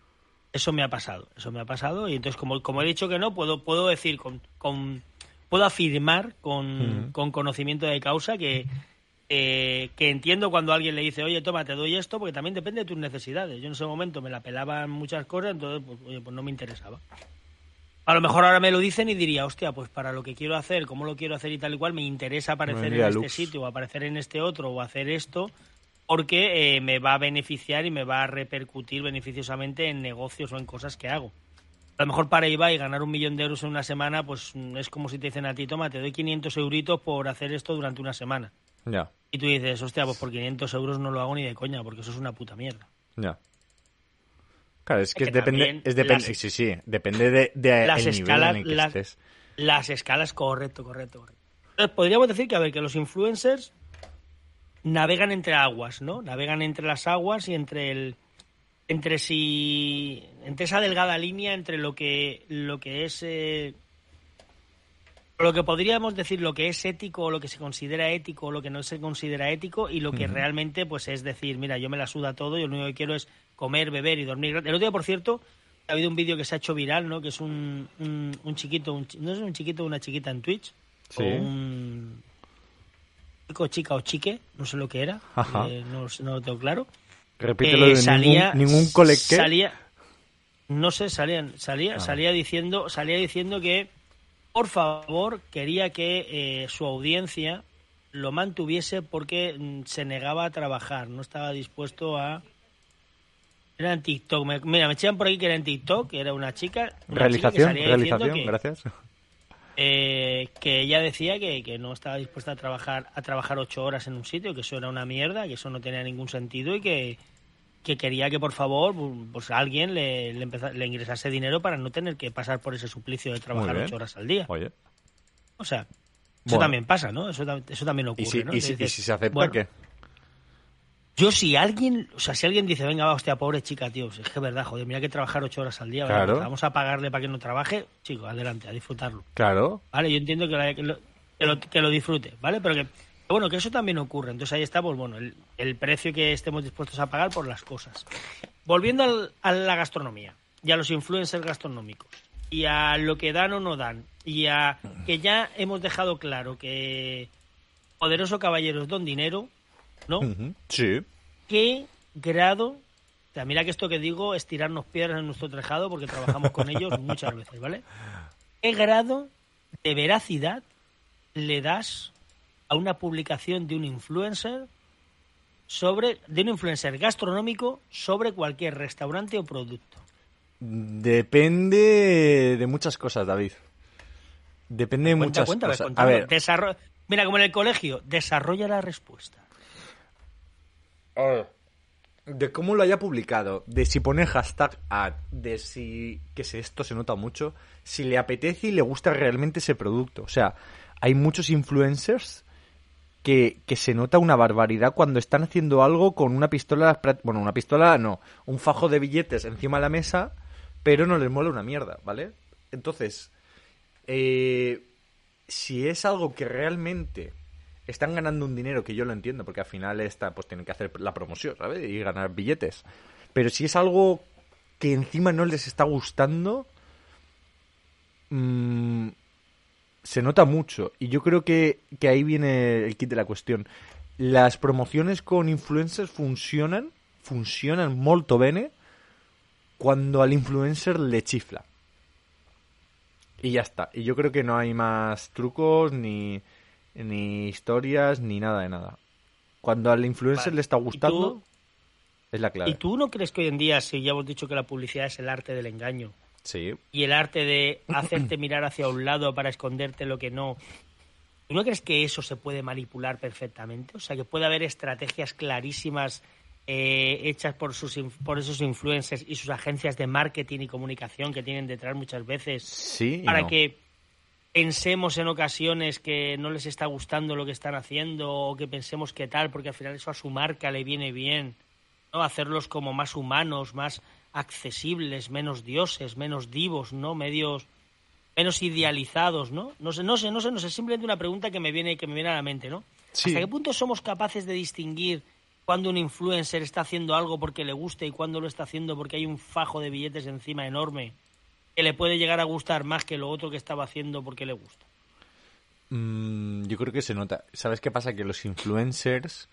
Eso me ha pasado. Eso me ha pasado. Y entonces, como, como he dicho que no, puedo, puedo decir con, con puedo afirmar con, con conocimiento de causa que, eh, que entiendo cuando alguien le dice, oye, toma, te doy esto, porque también depende de tus necesidades. Yo en ese momento me la pelaban muchas cosas, entonces, pues, oye, pues no me interesaba. A lo mejor ahora me lo dicen y diría, hostia, pues para lo que quiero hacer, cómo lo quiero hacer y tal y cual, me interesa aparecer en este sitio o aparecer en este otro o hacer esto, porque eh, me va a beneficiar y me va a repercutir beneficiosamente en negocios o en cosas que hago. A lo mejor para Ibai ganar un millón de euros en una semana, pues mm, es como si te dicen a ti, toma, te doy 500 euritos por hacer esto durante una semana. Ya, Y tú dices, hostia, pues por 500 euros no lo hago ni de coña, porque eso es una puta mierda. ya. Claro, es que, que depende, es depende, las- sí, sí, sí, depende de, de las el nivel escalas, en el que las- estés. Las escalas, correcto, correcto, correcto. Entonces, podríamos decir que, a ver, que los influencers navegan entre aguas, ¿no? Navegan entre las aguas y entre el entre si entre esa delgada línea entre lo que lo que es eh, lo que podríamos decir lo que es ético o lo que se considera ético o lo que no se considera ético y lo que realmente pues es decir mira yo me la suda todo yo lo único que quiero es comer beber y dormir. El otro día por cierto ha habido un vídeo que se ha hecho viral no que es un, un, un chiquito un no es un chiquito una chiquita en Twitch Sí. o un chico chica o chique no sé lo que era eh, no, no lo tengo claro Repítelo eh, de salía, ningún, ningún. Salía, no sé, salían, salía, Ah. salía diciendo, salía diciendo que por favor quería que eh, su audiencia lo mantuviese porque mm, se negaba a trabajar, no estaba dispuesto a era en TikTok. Me- mira, me echaban por aquí que era en TikTok, que era una chica. una Realización, realización, que- gracias. eh, que ella decía que, que no estaba dispuesta a trabajar a trabajar ocho horas en un sitio, que eso era una mierda, que eso no tenía ningún sentido y que, que quería que por favor pues alguien le, le, empeza- le ingresase dinero para no tener que pasar por ese suplicio de trabajar ocho horas al día. Oye, O sea, eso Bueno. también pasa, ¿no? Eso, eso también ocurre, ¿y si, ¿no? y si, Dices, y si se acepta bueno, qué? Yo si alguien, o sea, si alguien dice, venga, va, hostia, pobre chica, tío, es que es verdad, joder, mira que trabajar ocho horas al día, vamos a pagarle para que no trabaje, chico, adelante, a disfrutarlo. Claro, Vale, yo entiendo que, la- que lo, que lo- que lo disfrute, ¿vale? Pero que, bueno, que eso también ocurre. Entonces ahí está, pues bueno, el, el precio que estemos dispuestos a pagar por las cosas. Volviendo al- a la gastronomía. y a los influencers gastronómicos y a lo que dan o no dan y a que ya hemos dejado claro que poderoso caballeros don dinero, ¿no? Sí. ¿Qué grado? O sea, mira que esto que digo es tirarnos piedras en nuestro tejado porque trabajamos con ellos muchas veces, ¿vale? ¿Qué grado de veracidad le das a una publicación de un influencer sobre de un influencer gastronómico sobre cualquier restaurante o producto? Depende de muchas cosas, David. Depende de muchas cosas. A ver, Mira, como en el colegio, desarrolla la respuesta. De cómo lo haya publicado, de si pone hashtag ad, de si que esto se nota mucho, si le apetece y le gusta realmente ese producto. O sea, hay muchos influencers que, se nota una barbaridad cuando están haciendo algo con una pistola, bueno, una pistola no, un fajo de billetes encima de la mesa, pero no les mola una mierda, ¿vale? Entonces, eh, si es algo que realmente están ganando un dinero, que yo lo entiendo, porque al final está, pues tienen que hacer la promoción, ¿sabes? Y ganar billetes. Pero si es algo que encima no les está gustando, mmm, se nota mucho. Y yo creo que, que ahí viene el kit de la cuestión. Las promociones con influencers funcionan, funcionan molto bene cuando al influencer le chifla. Y ya está. Y yo creo que no hay más trucos, ni, ni historias, ni nada de nada. Cuando al influencer le está gustando, es la clave. ¿Y tú no crees que hoy en día, si ya hemos dicho que la publicidad es el arte del engaño, Sí. Y el arte de hacerte mirar hacia un lado para esconderte lo que no. ¿Tú no crees que eso se puede manipular perfectamente? O sea, que puede haber estrategias clarísimas eh, hechas por, sus, por esos influencers y sus agencias de marketing y comunicación que tienen detrás muchas veces. Sí. Para que pensemos en ocasiones que no les está gustando lo que están haciendo o que pensemos que tal, porque al final eso a su marca le viene bien. ¿no? Hacerlos como más humanos, más accesibles, menos dioses, menos divos, ¿no? Medios menos idealizados, ¿no? No sé, no sé, no sé, no sé, simplemente una pregunta que me viene que me viene a la mente, ¿no? ¿Hasta qué punto somos capaces de distinguir cuando un influencer está haciendo algo porque le gusta y cuando lo está haciendo porque hay un fajo de billetes encima enorme que le puede llegar a gustar más que lo otro que estaba haciendo porque le gusta? Mm, yo creo que se nota. ¿Sabes qué pasa? Que los influencers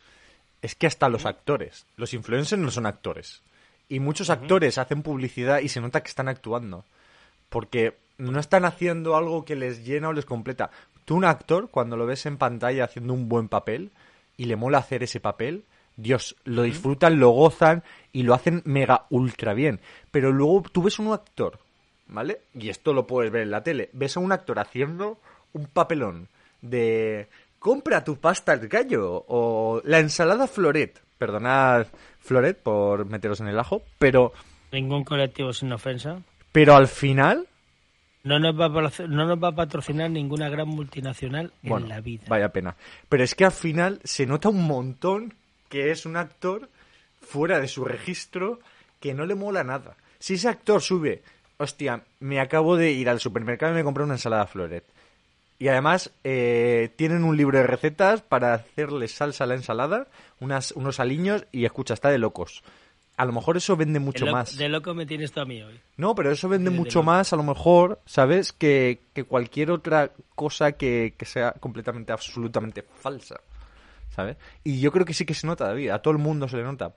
es que hasta los actores, los influencers no son actores. Y muchos actores hacen publicidad y se nota que están actuando. Porque no están haciendo algo que les llena o les completa. Tú, un actor, cuando lo ves en pantalla haciendo un buen papel y le mola hacer ese papel, Dios, lo disfrutan, lo gozan y lo hacen mega ultra bien. Pero luego tú ves un actor, ¿vale? Y esto lo puedes ver en la tele. Ves a un actor haciendo un papelón de compra tu pasta al gallo o la ensalada floret. Perdonad Floret por meteros en el ajo, pero... Ningún colectivo sin ofensa. Pero al final... No nos va a, no nos va a patrocinar ninguna gran multinacional en la vida. Vaya pena. Pero es que al final se nota un montón que es un actor fuera de su registro que no le mola nada. Si ese actor sube, hostia, me acabo de ir al supermercado y me compré una ensalada Floret. Y además eh, tienen un libro de recetas para hacerle salsa a la ensalada, unas, unos aliños y escucha, está de locos. A lo mejor eso vende mucho más. De loco me tienes tú a mí hoy. No, pero eso vende mucho más, a lo mejor, ¿sabes? Que, que cualquier otra cosa que, que, sea completamente, absolutamente falsa. ¿Sabes? Y yo creo que sí que se nota, David. A todo el mundo se le nota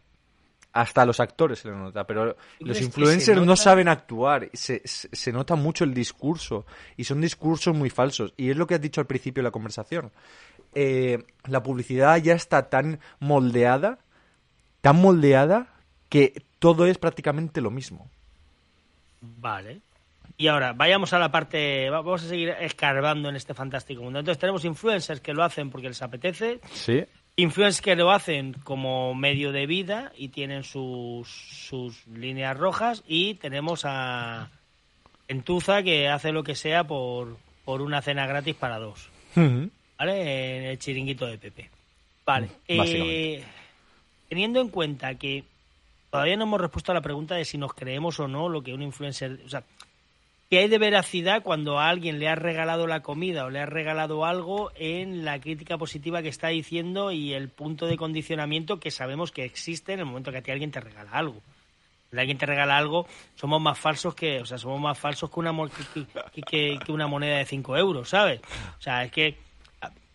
hasta a los actores se le nota, pero los influencers no saben actuar, se, se, nota mucho el discurso y son discursos muy falsos. Y es lo que has dicho al principio de la conversación. Eh, la publicidad ya está tan moldeada, tan moldeada, que todo es prácticamente lo mismo. Vale. Y ahora, vayamos a la parte, vamos a seguir escarbando en este fantástico mundo. Entonces tenemos influencers que lo hacen porque les apetece. Sí. Influencers que lo hacen como medio de vida y tienen sus, sus líneas rojas y tenemos a Entuza que hace lo que sea por, por una cena gratis para dos. ¿Vale? En el chiringuito de Pepe. Vale. Mm, eh, teniendo en cuenta que todavía no hemos respuesto a la pregunta de si nos creemos o no lo que un influencer... O sea, ¿Qué hay de veracidad cuando a alguien le has regalado la comida o le has regalado algo en la crítica positiva que está diciendo y el punto de condicionamiento que sabemos que existe en el momento que a ti alguien te regala algo? alguien te regala algo, somos más falsos que, o sea, somos más falsos que una, que, que, una moneda de 5 euros, ¿sabes? O sea, es que,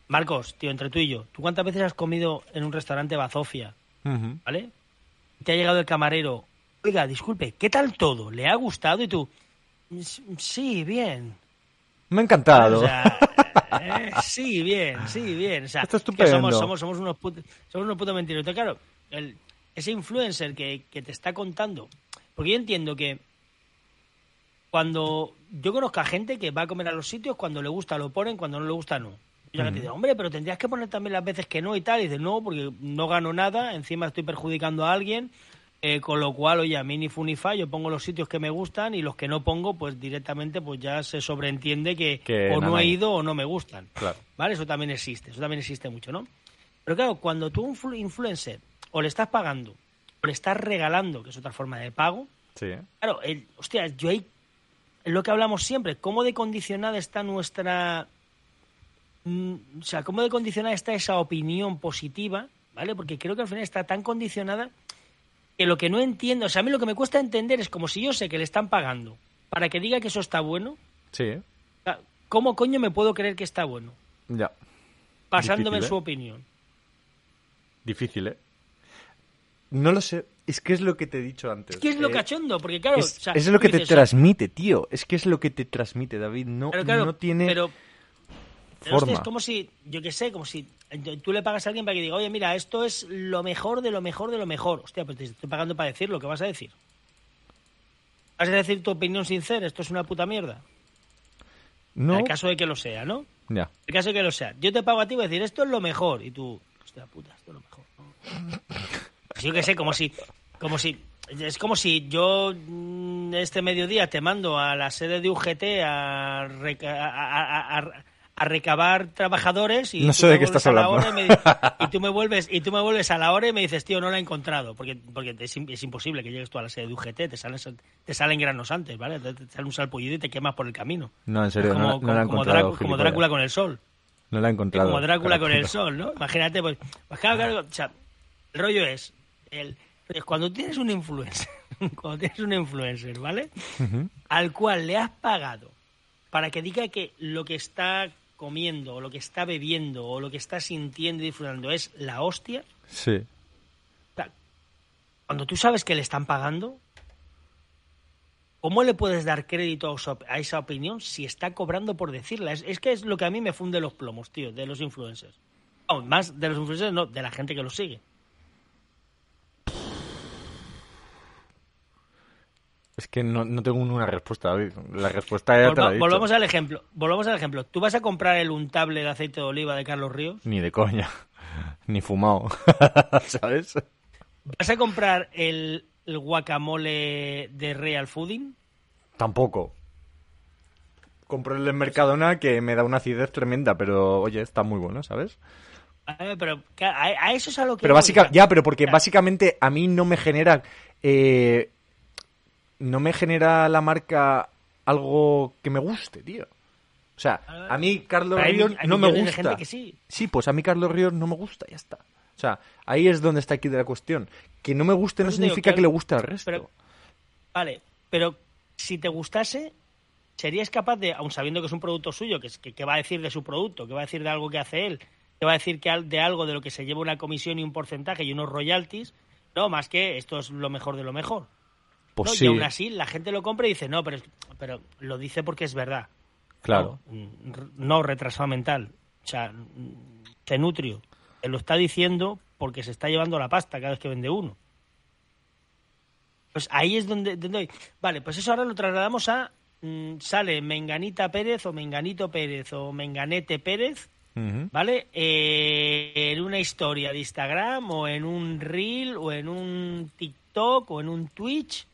Marcos, tío, entre tú y yo, ¿tú cuántas veces has comido en un restaurante bazofia? ¿Vale? Te ha llegado el camarero, oiga, disculpe, ¿qué tal todo? ¿Le ha gustado? Y tú, sí, bien. Me ha encantado. Eh, sí, bien, sí, bien. O sea, Esto es estupendo. somos, somos, somos, unos putos, somos unos putos mentirosos. Claro, el, ese influencer que, te está contando. Porque yo entiendo que cuando yo conozco a gente que va a comer a los sitios, cuando le gusta lo ponen, cuando no le gusta no. Y ya te dice, hombre, pero tendrías que poner también las veces que no y tal. Y dices, no, porque no gano nada, encima estoy perjudicando a alguien. Eh, con lo cual, oye, a mí ni fu ni fa, yo pongo los sitios que me gustan y los que no pongo, pues directamente pues ya se sobreentiende que, o no he ido o no me gustan. Claro. ¿Vale? Eso también existe, eso también existe mucho, ¿no? Pero claro, cuando tú un influencer o le estás pagando o le estás regalando, que es otra forma de pago. Sí. Claro, el, hostia, yo ahí es lo que hablamos siempre, cómo de condicionada está nuestra mm, o sea, cómo de condicionada está esa opinión positiva, ¿vale? Porque creo que al final está tan condicionada que lo que no entiendo, o sea, a mí lo que me cuesta entender es como si yo sé que le están pagando para que diga que eso está bueno. Sí. ¿Cómo coño me puedo creer que está bueno? Ya. Basándome en su opinión. Difícil, ¿eh? No lo sé. Es que es lo que te he dicho antes. Es que es lo eh, cachondo, porque claro... Es, lo que te transmite, tío. Es que es lo que te transmite, David. No, no tiene pero, forma. es como si, yo qué sé, como si tú le pagas a alguien para que diga, oye, mira, esto es lo mejor de lo mejor de lo mejor. Hostia, pues te estoy pagando para decir lo que vas a decir. ¿Vas a decir tu opinión sincera? Esto es una puta mierda. No. En el caso de que lo sea, ¿no? Ya. En el caso de que lo sea. Yo te pago a ti y voy a decir, esto es lo mejor. Y tú, hostia puta, esto es lo mejor. Pues yo qué sé, como si, como si, es como si yo mm, este mediodía te mando a la sede de UGT a, a, recabar trabajadores y no sé de qué estás hablando. y, tú me vuelves y tú me vuelves a la hora y me dices tío no la he encontrado porque porque es, imposible que llegues tú a la sede de UGT te salen te salen granos antes vale te, sale un salpullido y te quemas por el camino. No en serio como, no, la he encontrado, como, Drácula, con el sol. No la he encontrado como Drácula con el sol no imagínate pues, pues claro, claro o sea, el rollo es, el, cuando tienes un influencer, cuando tienes un influencer, ¿vale? Al cual le has pagado para que diga que lo que está comiendo, o lo que está bebiendo, o lo que está sintiendo y disfrutando es la hostia. Sí. Cuando tú sabes que le están pagando, ¿cómo le puedes dar crédito a esa opinión si está cobrando por decirla? Es, que es lo que a mí me funde los plomos, tío, de los influencers. más de los influencers, no, de la gente que los sigue. Es que no, no tengo una respuesta, David. La respuesta es Volva, Volvamos al ejemplo. Volvamos al ejemplo. ¿Tú vas a comprar el untable de aceite de oliva de Carlos Ríos? Ni de coña. Ni fumado. ¿Sabes? ¿Vas a comprar el, guacamole de Real Fooding? Tampoco. Compro el de Mercadona que me da una acidez tremenda, pero oye, está muy bueno, ¿sabes? A pero a, eso es a lo que... Pero ya, pero porque básicamente a mí no me genera eh, no me genera la marca algo que me guste, tío. O sea, a mí Carlos Ríos no me gusta. sí. pues a mí Carlos Ríos no me gusta, ya está. O sea, ahí es donde está aquí de la cuestión. Que no me guste no significa que, le guste al resto. vale, pero si te gustase, ¿serías capaz de, aun sabiendo que es un producto suyo, que, que, que, va a decir de su producto, que va a decir de algo que hace él, que va a decir que de algo de lo que se lleva una comisión y un porcentaje y unos royalties, no, más que esto es lo mejor de lo mejor? Pues y aún así la gente lo compra y dice, no, pero, pero lo dice porque es verdad. Claro. No, retrasado mental. O sea, Cenutrio te lo está diciendo porque se está llevando la pasta cada vez que vende uno. Pues ahí es donde, Vale, pues eso ahora lo trasladamos a... Mm, sale Menganita Pérez o Menganito Pérez o Menganete Pérez, ¿vale? Eh, en una historia de Instagram o en un reel o en un TikTok o en un Twitch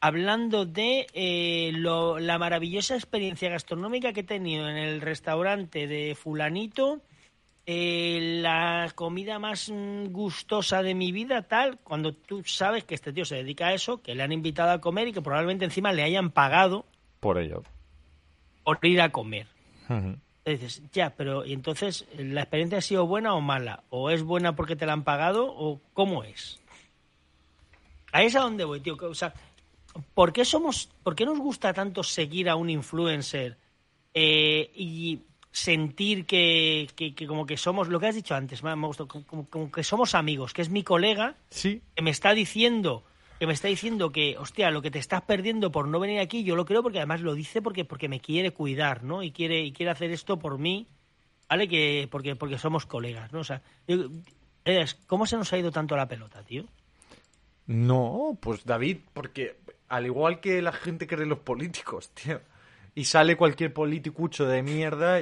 hablando de eh, la maravillosa experiencia gastronómica que he tenido en el restaurante de fulanito, eh, la comida más mm, gustosa de mi vida, tal, cuando tú sabes que este tío se dedica a eso, que le han invitado a comer y que probablemente encima le hayan pagado por ello. Por ir a comer. dices, ya, pero ¿y entonces la experiencia ha sido buena o mala? ¿O es buena porque te la han pagado o cómo es? ahí es a donde voy, tío. que, O sea, ¿por qué somos, por qué nos gusta tanto seguir a un influencer eh, y sentir que, que- que como que somos, lo que has dicho antes, me, me ha gustado, como, que somos amigos, que es mi colega Sí. que me está diciendo que me está diciendo que, hostia, lo que te estás perdiendo por no venir aquí, yo lo creo porque además lo dice porque porque me quiere cuidar, ¿no? Y quiere y quiere hacer esto por mí, ¿vale? Que porque porque somos colegas, ¿no? O sea, ¿cómo se nos ha ido tanto la pelota, tío? No, pues David, porque al igual que la gente cree los políticos, tío, y sale cualquier politicucho de mierda,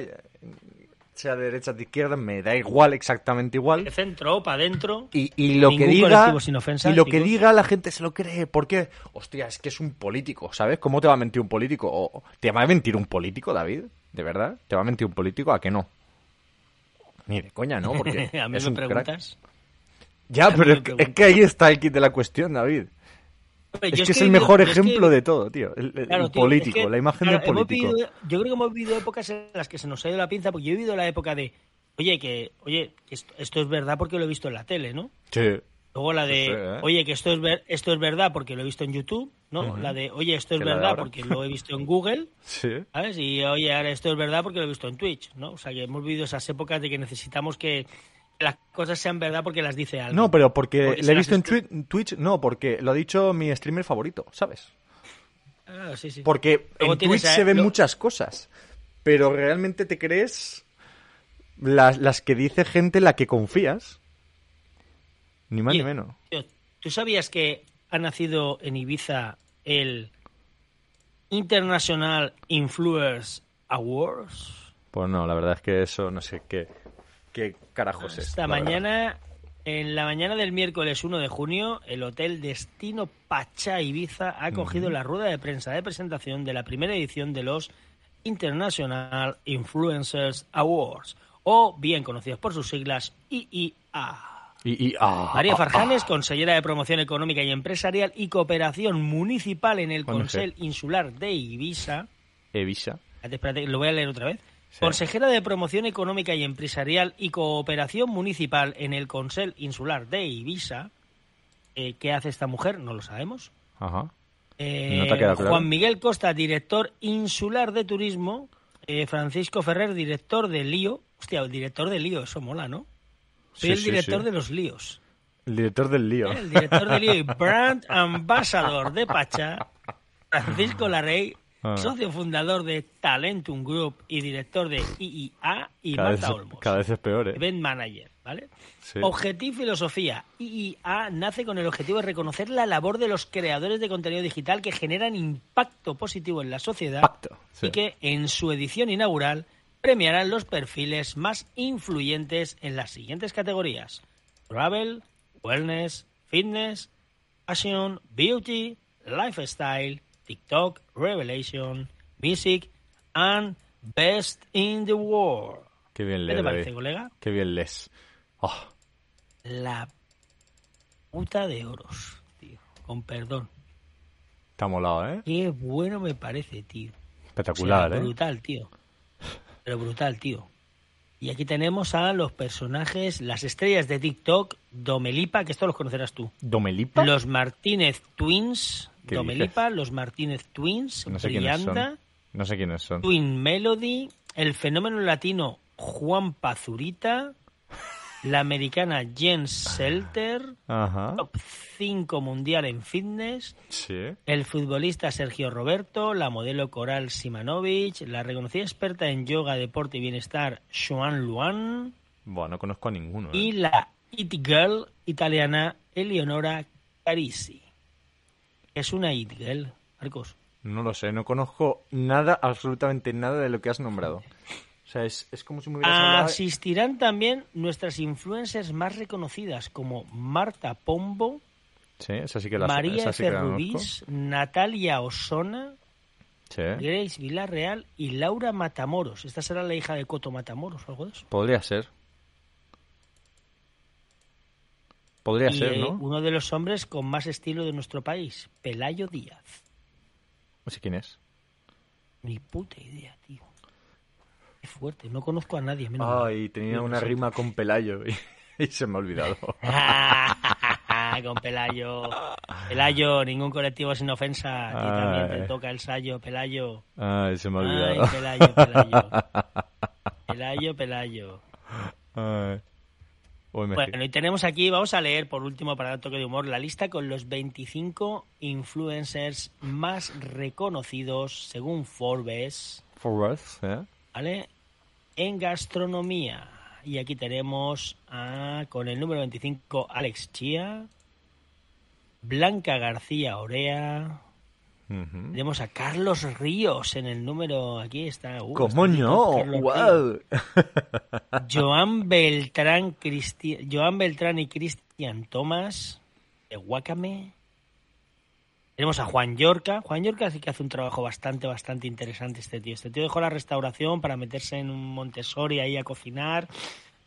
sea de derecha o de izquierda, me da igual, exactamente igual. De centro para adentro. Y, y lo que diga sin ofensa, y lo que diga la gente se lo cree ¿por qué? hostia es que es un político ¿sabes? ¿cómo te va a mentir un político? ¿O ¿te va a mentir un político David? ¿de verdad? ¿te va a mentir un político? ¿a que no? ni de coña ¿no? porque a mí es me un crack. preguntas. ya pero que, es que ahí está el kit de la cuestión David Hombre, es yo que es que el mejor es que- ejemplo de todo tío el, el- Claro, el tío, político es que, la imagen claro, del político vivido- yo creo que hemos vivido épocas en las que se nos ha ido la pinza, porque yo he vivido la época de, oye, que, oye, esto, esto es verdad porque lo he visto en la tele, ¿no? sí Luego la de, ¿eh? oye, que esto es, ver, esto es verdad porque lo he visto en YouTube, ¿no? La de, oye, esto es verdad porque lo he visto en Google, sí ¿sabes? Y, oye, ahora esto es verdad porque lo he visto en Twitch, ¿no? O sea, que hemos vivido esas épocas de que necesitamos que las cosas sean verdad porque las dice alguien. no pero porque, Porque le he visto en Twitch no porque lo ha dicho mi streamer favorito ¿sabes? Ah, sí, sí. Porque Luego en Twitch a- se ven muchas cosas, pero realmente te crees las, las que dice gente en la que confías. Ni más ni menos. ¿Tú sabías que ha nacido en Ibiza el International Influencers Awards? Pues no, la verdad es que eso no sé qué, qué carajos es. Esta mañana, en la mañana del miércoles 1 de junio, el Hotel Destino Pachá Ibiza ha acogido la rueda de prensa de presentación de la primera edición de los International Influencers Awards, o bien conocidos por sus siglas IIA. Y, y- ah, María ah, Farjanes, consellera de Promoción Económica y Empresarial y Cooperación Municipal en el Consell Insular de Ibiza. ah, espérate, lo voy a leer otra vez. Sí. Consejera de Promoción Económica y Empresarial y Cooperación Municipal en el Consell Insular de Ibiza. Eh, ¿Qué hace esta mujer? No lo sabemos. Ajá. Eh, ¿No te quedado claro? Juan Miguel Costa, director insular de turismo. Eh, Francisco Ferrer, director de Lío. Hostia, el director de Lío, eso mola, ¿no? Soy Sí, el director sí. de los líos. El director del lío. El director de Lío y brand ambassador de Pacha, Francisco Larrey, Ah. socio fundador de Talentum Group y director de IIA y Cada vez, Marta Olmos, cada vez es peor, ¿eh? event manager, ¿vale? Sí. Objetivo filosofía. IIA nace con el objetivo de reconocer la labor de los creadores de contenido digital que generan impacto positivo en la sociedad Pacto. sí. y que en su edición inaugural premiarán los perfiles más influyentes en las siguientes categorías: travel, wellness, fitness, fashion, beauty, lifestyle, TikTok, revelation, music and best in the world. Qué bien ¿Qué lees, te parece, colega? Qué bien lees. Oh, La puta de oros, tío. Con perdón. ha molado, ¿eh? Qué bueno me parece, tío. Espectacular, O sea, ¿eh? Brutal, tío. Pero brutal, tío. Y aquí tenemos a los personajes, las estrellas de TikTok, Domelipa, que esto los conocerás tú. ¿Domelipa? Los Martínez Twins, ¿Qué Domelipa, los Martínez Twins, No sé Brianda. No sé quiénes son. Twin Melody, el fenómeno latino Juan Pazurita, la americana Jen Selter, Ajá. top 5 mundial en fitness, Sí. el futbolista Sergio Roberto, la modelo Coral Simanovic, la reconocida experta en yoga, deporte y bienestar Joan Luan Bueno, no conozco a ninguno. ¿eh? y la It Girl italiana Eleonora Carisi. Es una It Girl, Marcos. No lo sé, no conozco nada, absolutamente nada de lo que has nombrado. O sea, es, es como si me hubieras hablado... Asistirán también nuestras influencers más reconocidas como Marta Pombo, Sí, esa sí que la María sí Natalia Osona, Sí. Grace Villarreal y Laura Matamoros. Esta será la hija de Coto Matamoros o algo de eso. Podría ser. Podría y ser, eh, ¿no? uno de los hombres con más estilo de nuestro país, Pelayo Díaz. No sé quién es. Ni puta idea, tío. Qué fuerte, no conozco a nadie. menos mal. Ay, tenía una rima con Pelayo y, y se me ha olvidado. con Pelayo. Pelayo, ningún colectivo sin ofensa. Aquí también te toca el sayo, Pelayo. Ay, se me ha Ay, olvidado. Pelayo, Pelayo. Pelayo, Pelayo. Ay. Hoy Bueno, y tenemos aquí, vamos a leer por último para dar toque de humor, la lista con los 25 influencers más reconocidos según Forbes, For us, ¿eh? ¿vale? En gastronomía. Y aquí tenemos a, con el número 25 Alex Chia, Blanca García Orea, Tenemos a Carlos Ríos en el número, aquí está. uh, ¿Cómo está no? ¡Wow! Joan Beltrán, Cristi- Joan Beltrán y Cristian Tomás de Guacame. Tenemos a Juan Yorca. Juan Yorca sí que hace un trabajo bastante, bastante interesante este tío. Este tío dejó la restauración para meterse en un Montessori ahí a cocinar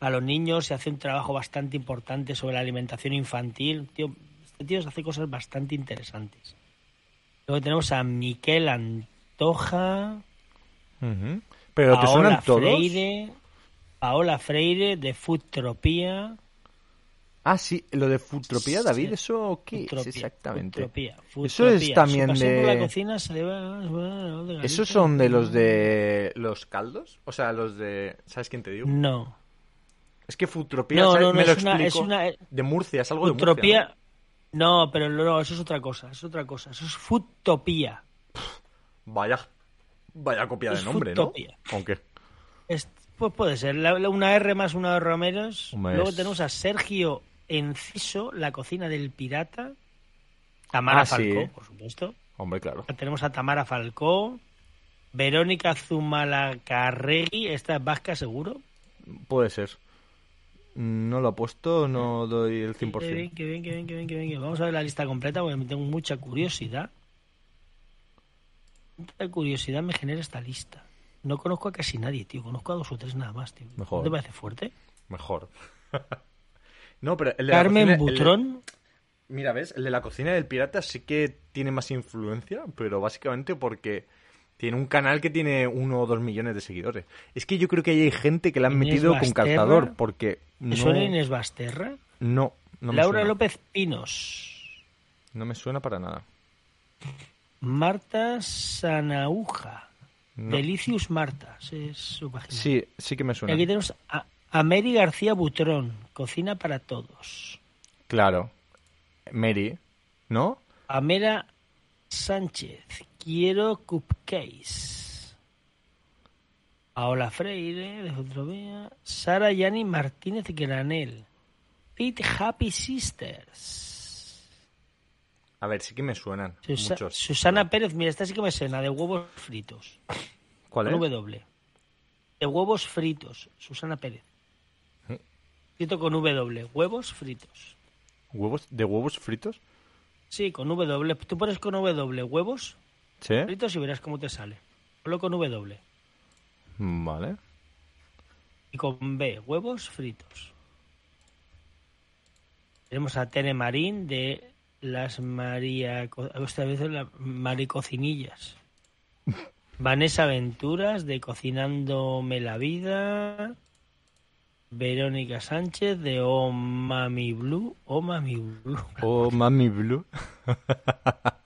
a los niños y hace un trabajo bastante importante sobre la alimentación infantil. Tío, este tío hace cosas bastante interesantes. Luego tenemos a Miquel Antoja. Ujú. Pero te Paola suenan todos. Freire, Paola Freire de Foodtropía. Ah, sí, lo de Futropía, David. ¿eso qué Foodtropía, es exactamente? Foodtropía, Eso Foodtropía. es también Su pasión por de- la cocina se le va- se va de ¿Esos son de los de los caldos? O sea, los de... ¿Sabes quién te digo? No. Es que Futropía, No, no, no, me lo es una- es explico. una- De Murcia, es algo de Murcia. No, pero no, eso es otra cosa. Eso es otra cosa. Eso es Foodtopía. ¿no? Vaya, vaya copia Es de nombre, ¿no? Foodtopía. Aunque... Es- pues puede ser. La- la- una R más una de Romeros. Hombre, Luego tenemos a Sergio Enciso, la cocina del pirata. Tamara Ah, sí. Falcó, por supuesto. Hombre, claro. Tenemos a Tamara Falcó, Verónica Zumalacarregui, esta es vasca seguro. Puede ser. No lo ha puesto, no doy el Qué 100%. bien, qué bien, qué bien, qué bien, qué bien. Vamos a ver la lista completa porque me tengo mucha curiosidad. Mucha curiosidad me genera esta lista. No conozco a casi nadie, tío. Conozco a dos o tres nada más, tío. Mejor. ¿No te parece fuerte? Mejor. no, pero el de la Carmen el de- Butrón. Mira, ¿ves? El de la cocina del pirata sí que tiene más influencia, pero básicamente porque tiene un canal que tiene uno o dos millones de seguidores. Es que yo creo que ahí hay gente que le han Inés metido con calzador, porque ¿Te no, suena Inés Basterra? no, no me Laura suena. López Pinos. No me suena para nada. Marta Sanauja. No. Delicious Marta. Es su página. Sí, sí que me Y suena. aquí tenemos a, a Mary García Butrón, Cocina para Todos. Claro. Mary, ¿no? Pamela Sánchez, Quiero Cupcakes. Paola Freire, de Fotrovía. Sara Yani Martínez Granel. Pete Happy Sisters. A ver, sí que me suenan Susa- muchos. Susana Pérez, mira, esta sí que me suena, de huevos fritos. ¿Cuál Con es? W. De huevos fritos, Susana Pérez. Escrito con W, huevos fritos. ¿Huevos? ¿De huevos fritos? Sí, con W. Tú pones con W huevos Sí. fritos y verás cómo te sale. Ponlo con W. Vale. Y con B, huevos fritos. Tenemos a Tere Marín de las María... Esta vez las Maricocinillas. Vanessa Venturas de Cocinándome la Vida. Verónica Sánchez de Oh Mami Blue. Oh Mami Blue. Oh, Mami Blue.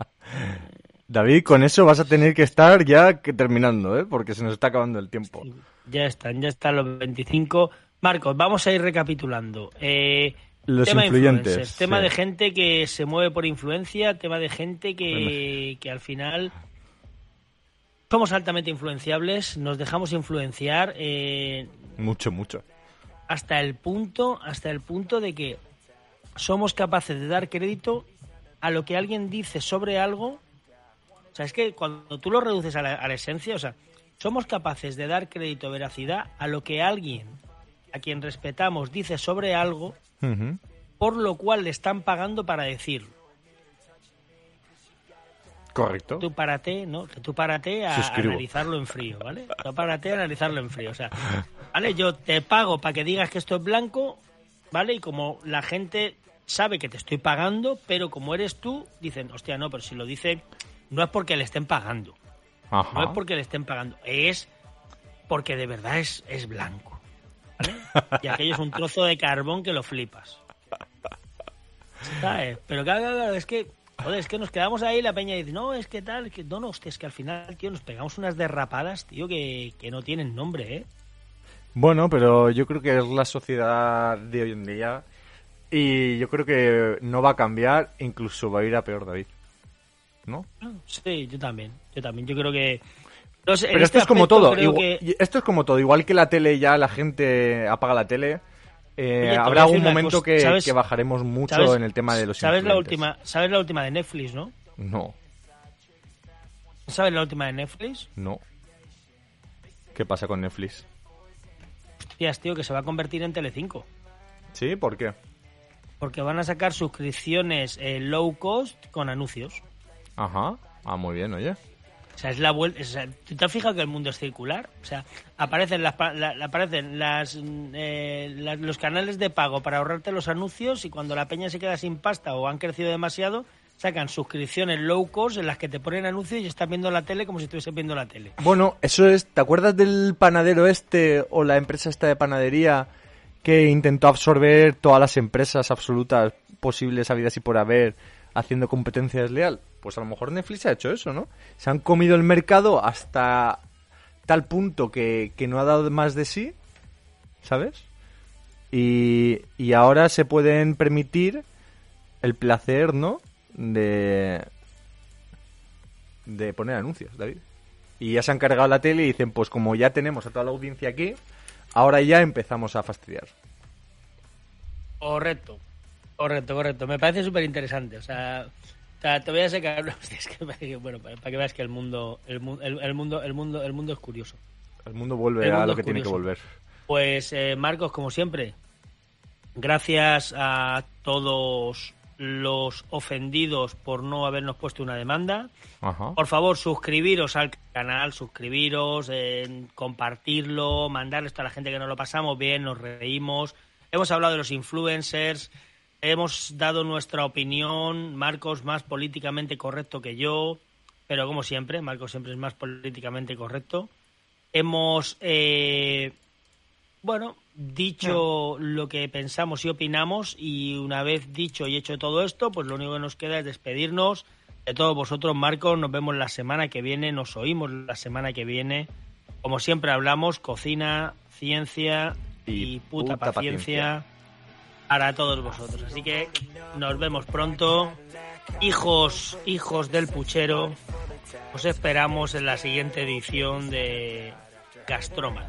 David, con eso vas a tener que estar ya que terminando, ¿eh? Porque se nos está acabando el tiempo. Ya están, ya están los 25. Marcos, vamos a ir recapitulando. Eh, Los tema influyentes, influencers, tema sí. de gente que se mueve por influencia, tema de gente que, que al final somos altamente influenciables, nos dejamos influenciar eh, Mucho, mucho. hasta el punto, hasta el punto de que somos capaces de dar crédito a lo que alguien dice sobre algo. O sea, es que cuando tú lo reduces a la, a la esencia, o sea, somos capaces de dar crédito, veracidad a lo que alguien a quien respetamos dice sobre algo, por lo cual le están pagando para decirlo. Correcto. Tú párate, ¿no? Que tú párate a, a Suscribo. analizarlo en frío, ¿vale? Tú párate a analizarlo en frío. O sea, ¿vale? Yo te pago para que digas que esto es blanco, ¿vale? Y como la gente sabe que te estoy pagando, pero como eres tú, dicen, hostia, no, pero si lo dice, no es porque le estén pagando. Ajá. No es porque le estén pagando, es porque de verdad es, es blanco. ¿vale? Y aquello es un trozo de carbón que lo flipas. ¿Sabes? Pero claro, claro, claro, es que Joder, es que nos quedamos ahí la peña dice, no, es que tal, que no, no, hostia, es que al final, tío, nos pegamos unas derrapadas, tío, que, que no tienen nombre, ¿eh? Bueno, pero yo creo que es la sociedad de hoy en día y yo creo que no va a cambiar, incluso va a ir a peor, David. ¿No? Sí, yo también. Yo también. Yo creo que. pero esto este es como todo. Esto es como todo. Igual que la tele ya la gente apaga la tele. Eh, habrá algún momento que, que, bajaremos mucho en el tema de los ¿sabes la última ¿Sabes la última de Netflix, no? No. ¿Sabes la última de Netflix? No. ¿Qué pasa con Netflix? Hostias, tío, que se va a convertir en Telecinco. ¿Sí? ¿Por qué? Porque van a sacar suscripciones eh, low cost con anuncios. Ajá. Ah, muy bien, oye. O sea, es la vuelta. te has fijado que el mundo es circular? O sea, aparecen las, aparecen las, eh, los canales de pago para ahorrarte los anuncios y cuando la peña se queda sin pasta o han crecido demasiado, sacan suscripciones low cost en las que te ponen anuncios y estás viendo la tele como si estuviese viendo la tele. Bueno, eso es. ¿Te acuerdas del panadero este o la empresa esta de panadería que intentó absorber todas las empresas absolutas posibles, habidas y por haber, haciendo competencia desleal? Pues a lo mejor Netflix ha hecho eso, ¿no? Se han comido el mercado hasta tal punto que, no ha dado más de sí, ¿sabes? Y, y ahora se pueden permitir el placer, ¿no? De, de poner anuncios, David. Y ya se han cargado la tele y dicen, pues como ya tenemos a toda la audiencia aquí, ahora ya empezamos a fastidiar. Correcto, correcto, correcto. Me parece súper interesante. O sea, te voy a sacar. Que, bueno, para que veas que el mundo, el, mundo, el mundo, el mundo es curioso. El mundo vuelve a lo que tiene que volver. Pues eh, Marcos, como siempre, gracias a todos los ofendidos por no habernos puesto una demanda. Por favor, suscribiros al canal, suscribiros, compartirlo, mandarle esto a la gente que nos lo pasamos bien, nos reímos. Hemos hablado de los influencers, hemos dado nuestra opinión, Marcos más políticamente correcto que yo, pero como siempre, Marcos siempre es más políticamente correcto. Hemos, eh, bueno, dicho lo que pensamos y opinamos y una vez dicho y hecho todo esto, pues lo único que nos queda es despedirnos de todos vosotros, Marcos. Nos vemos la semana que viene, nos oímos la semana que viene. Como siempre hablamos, cocina, ciencia y, puta, paciencia, para todos vosotros. Así que nos vemos pronto. Hijos, hijos del puchero, os esperamos en la siguiente edición de Gastroma.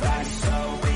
back so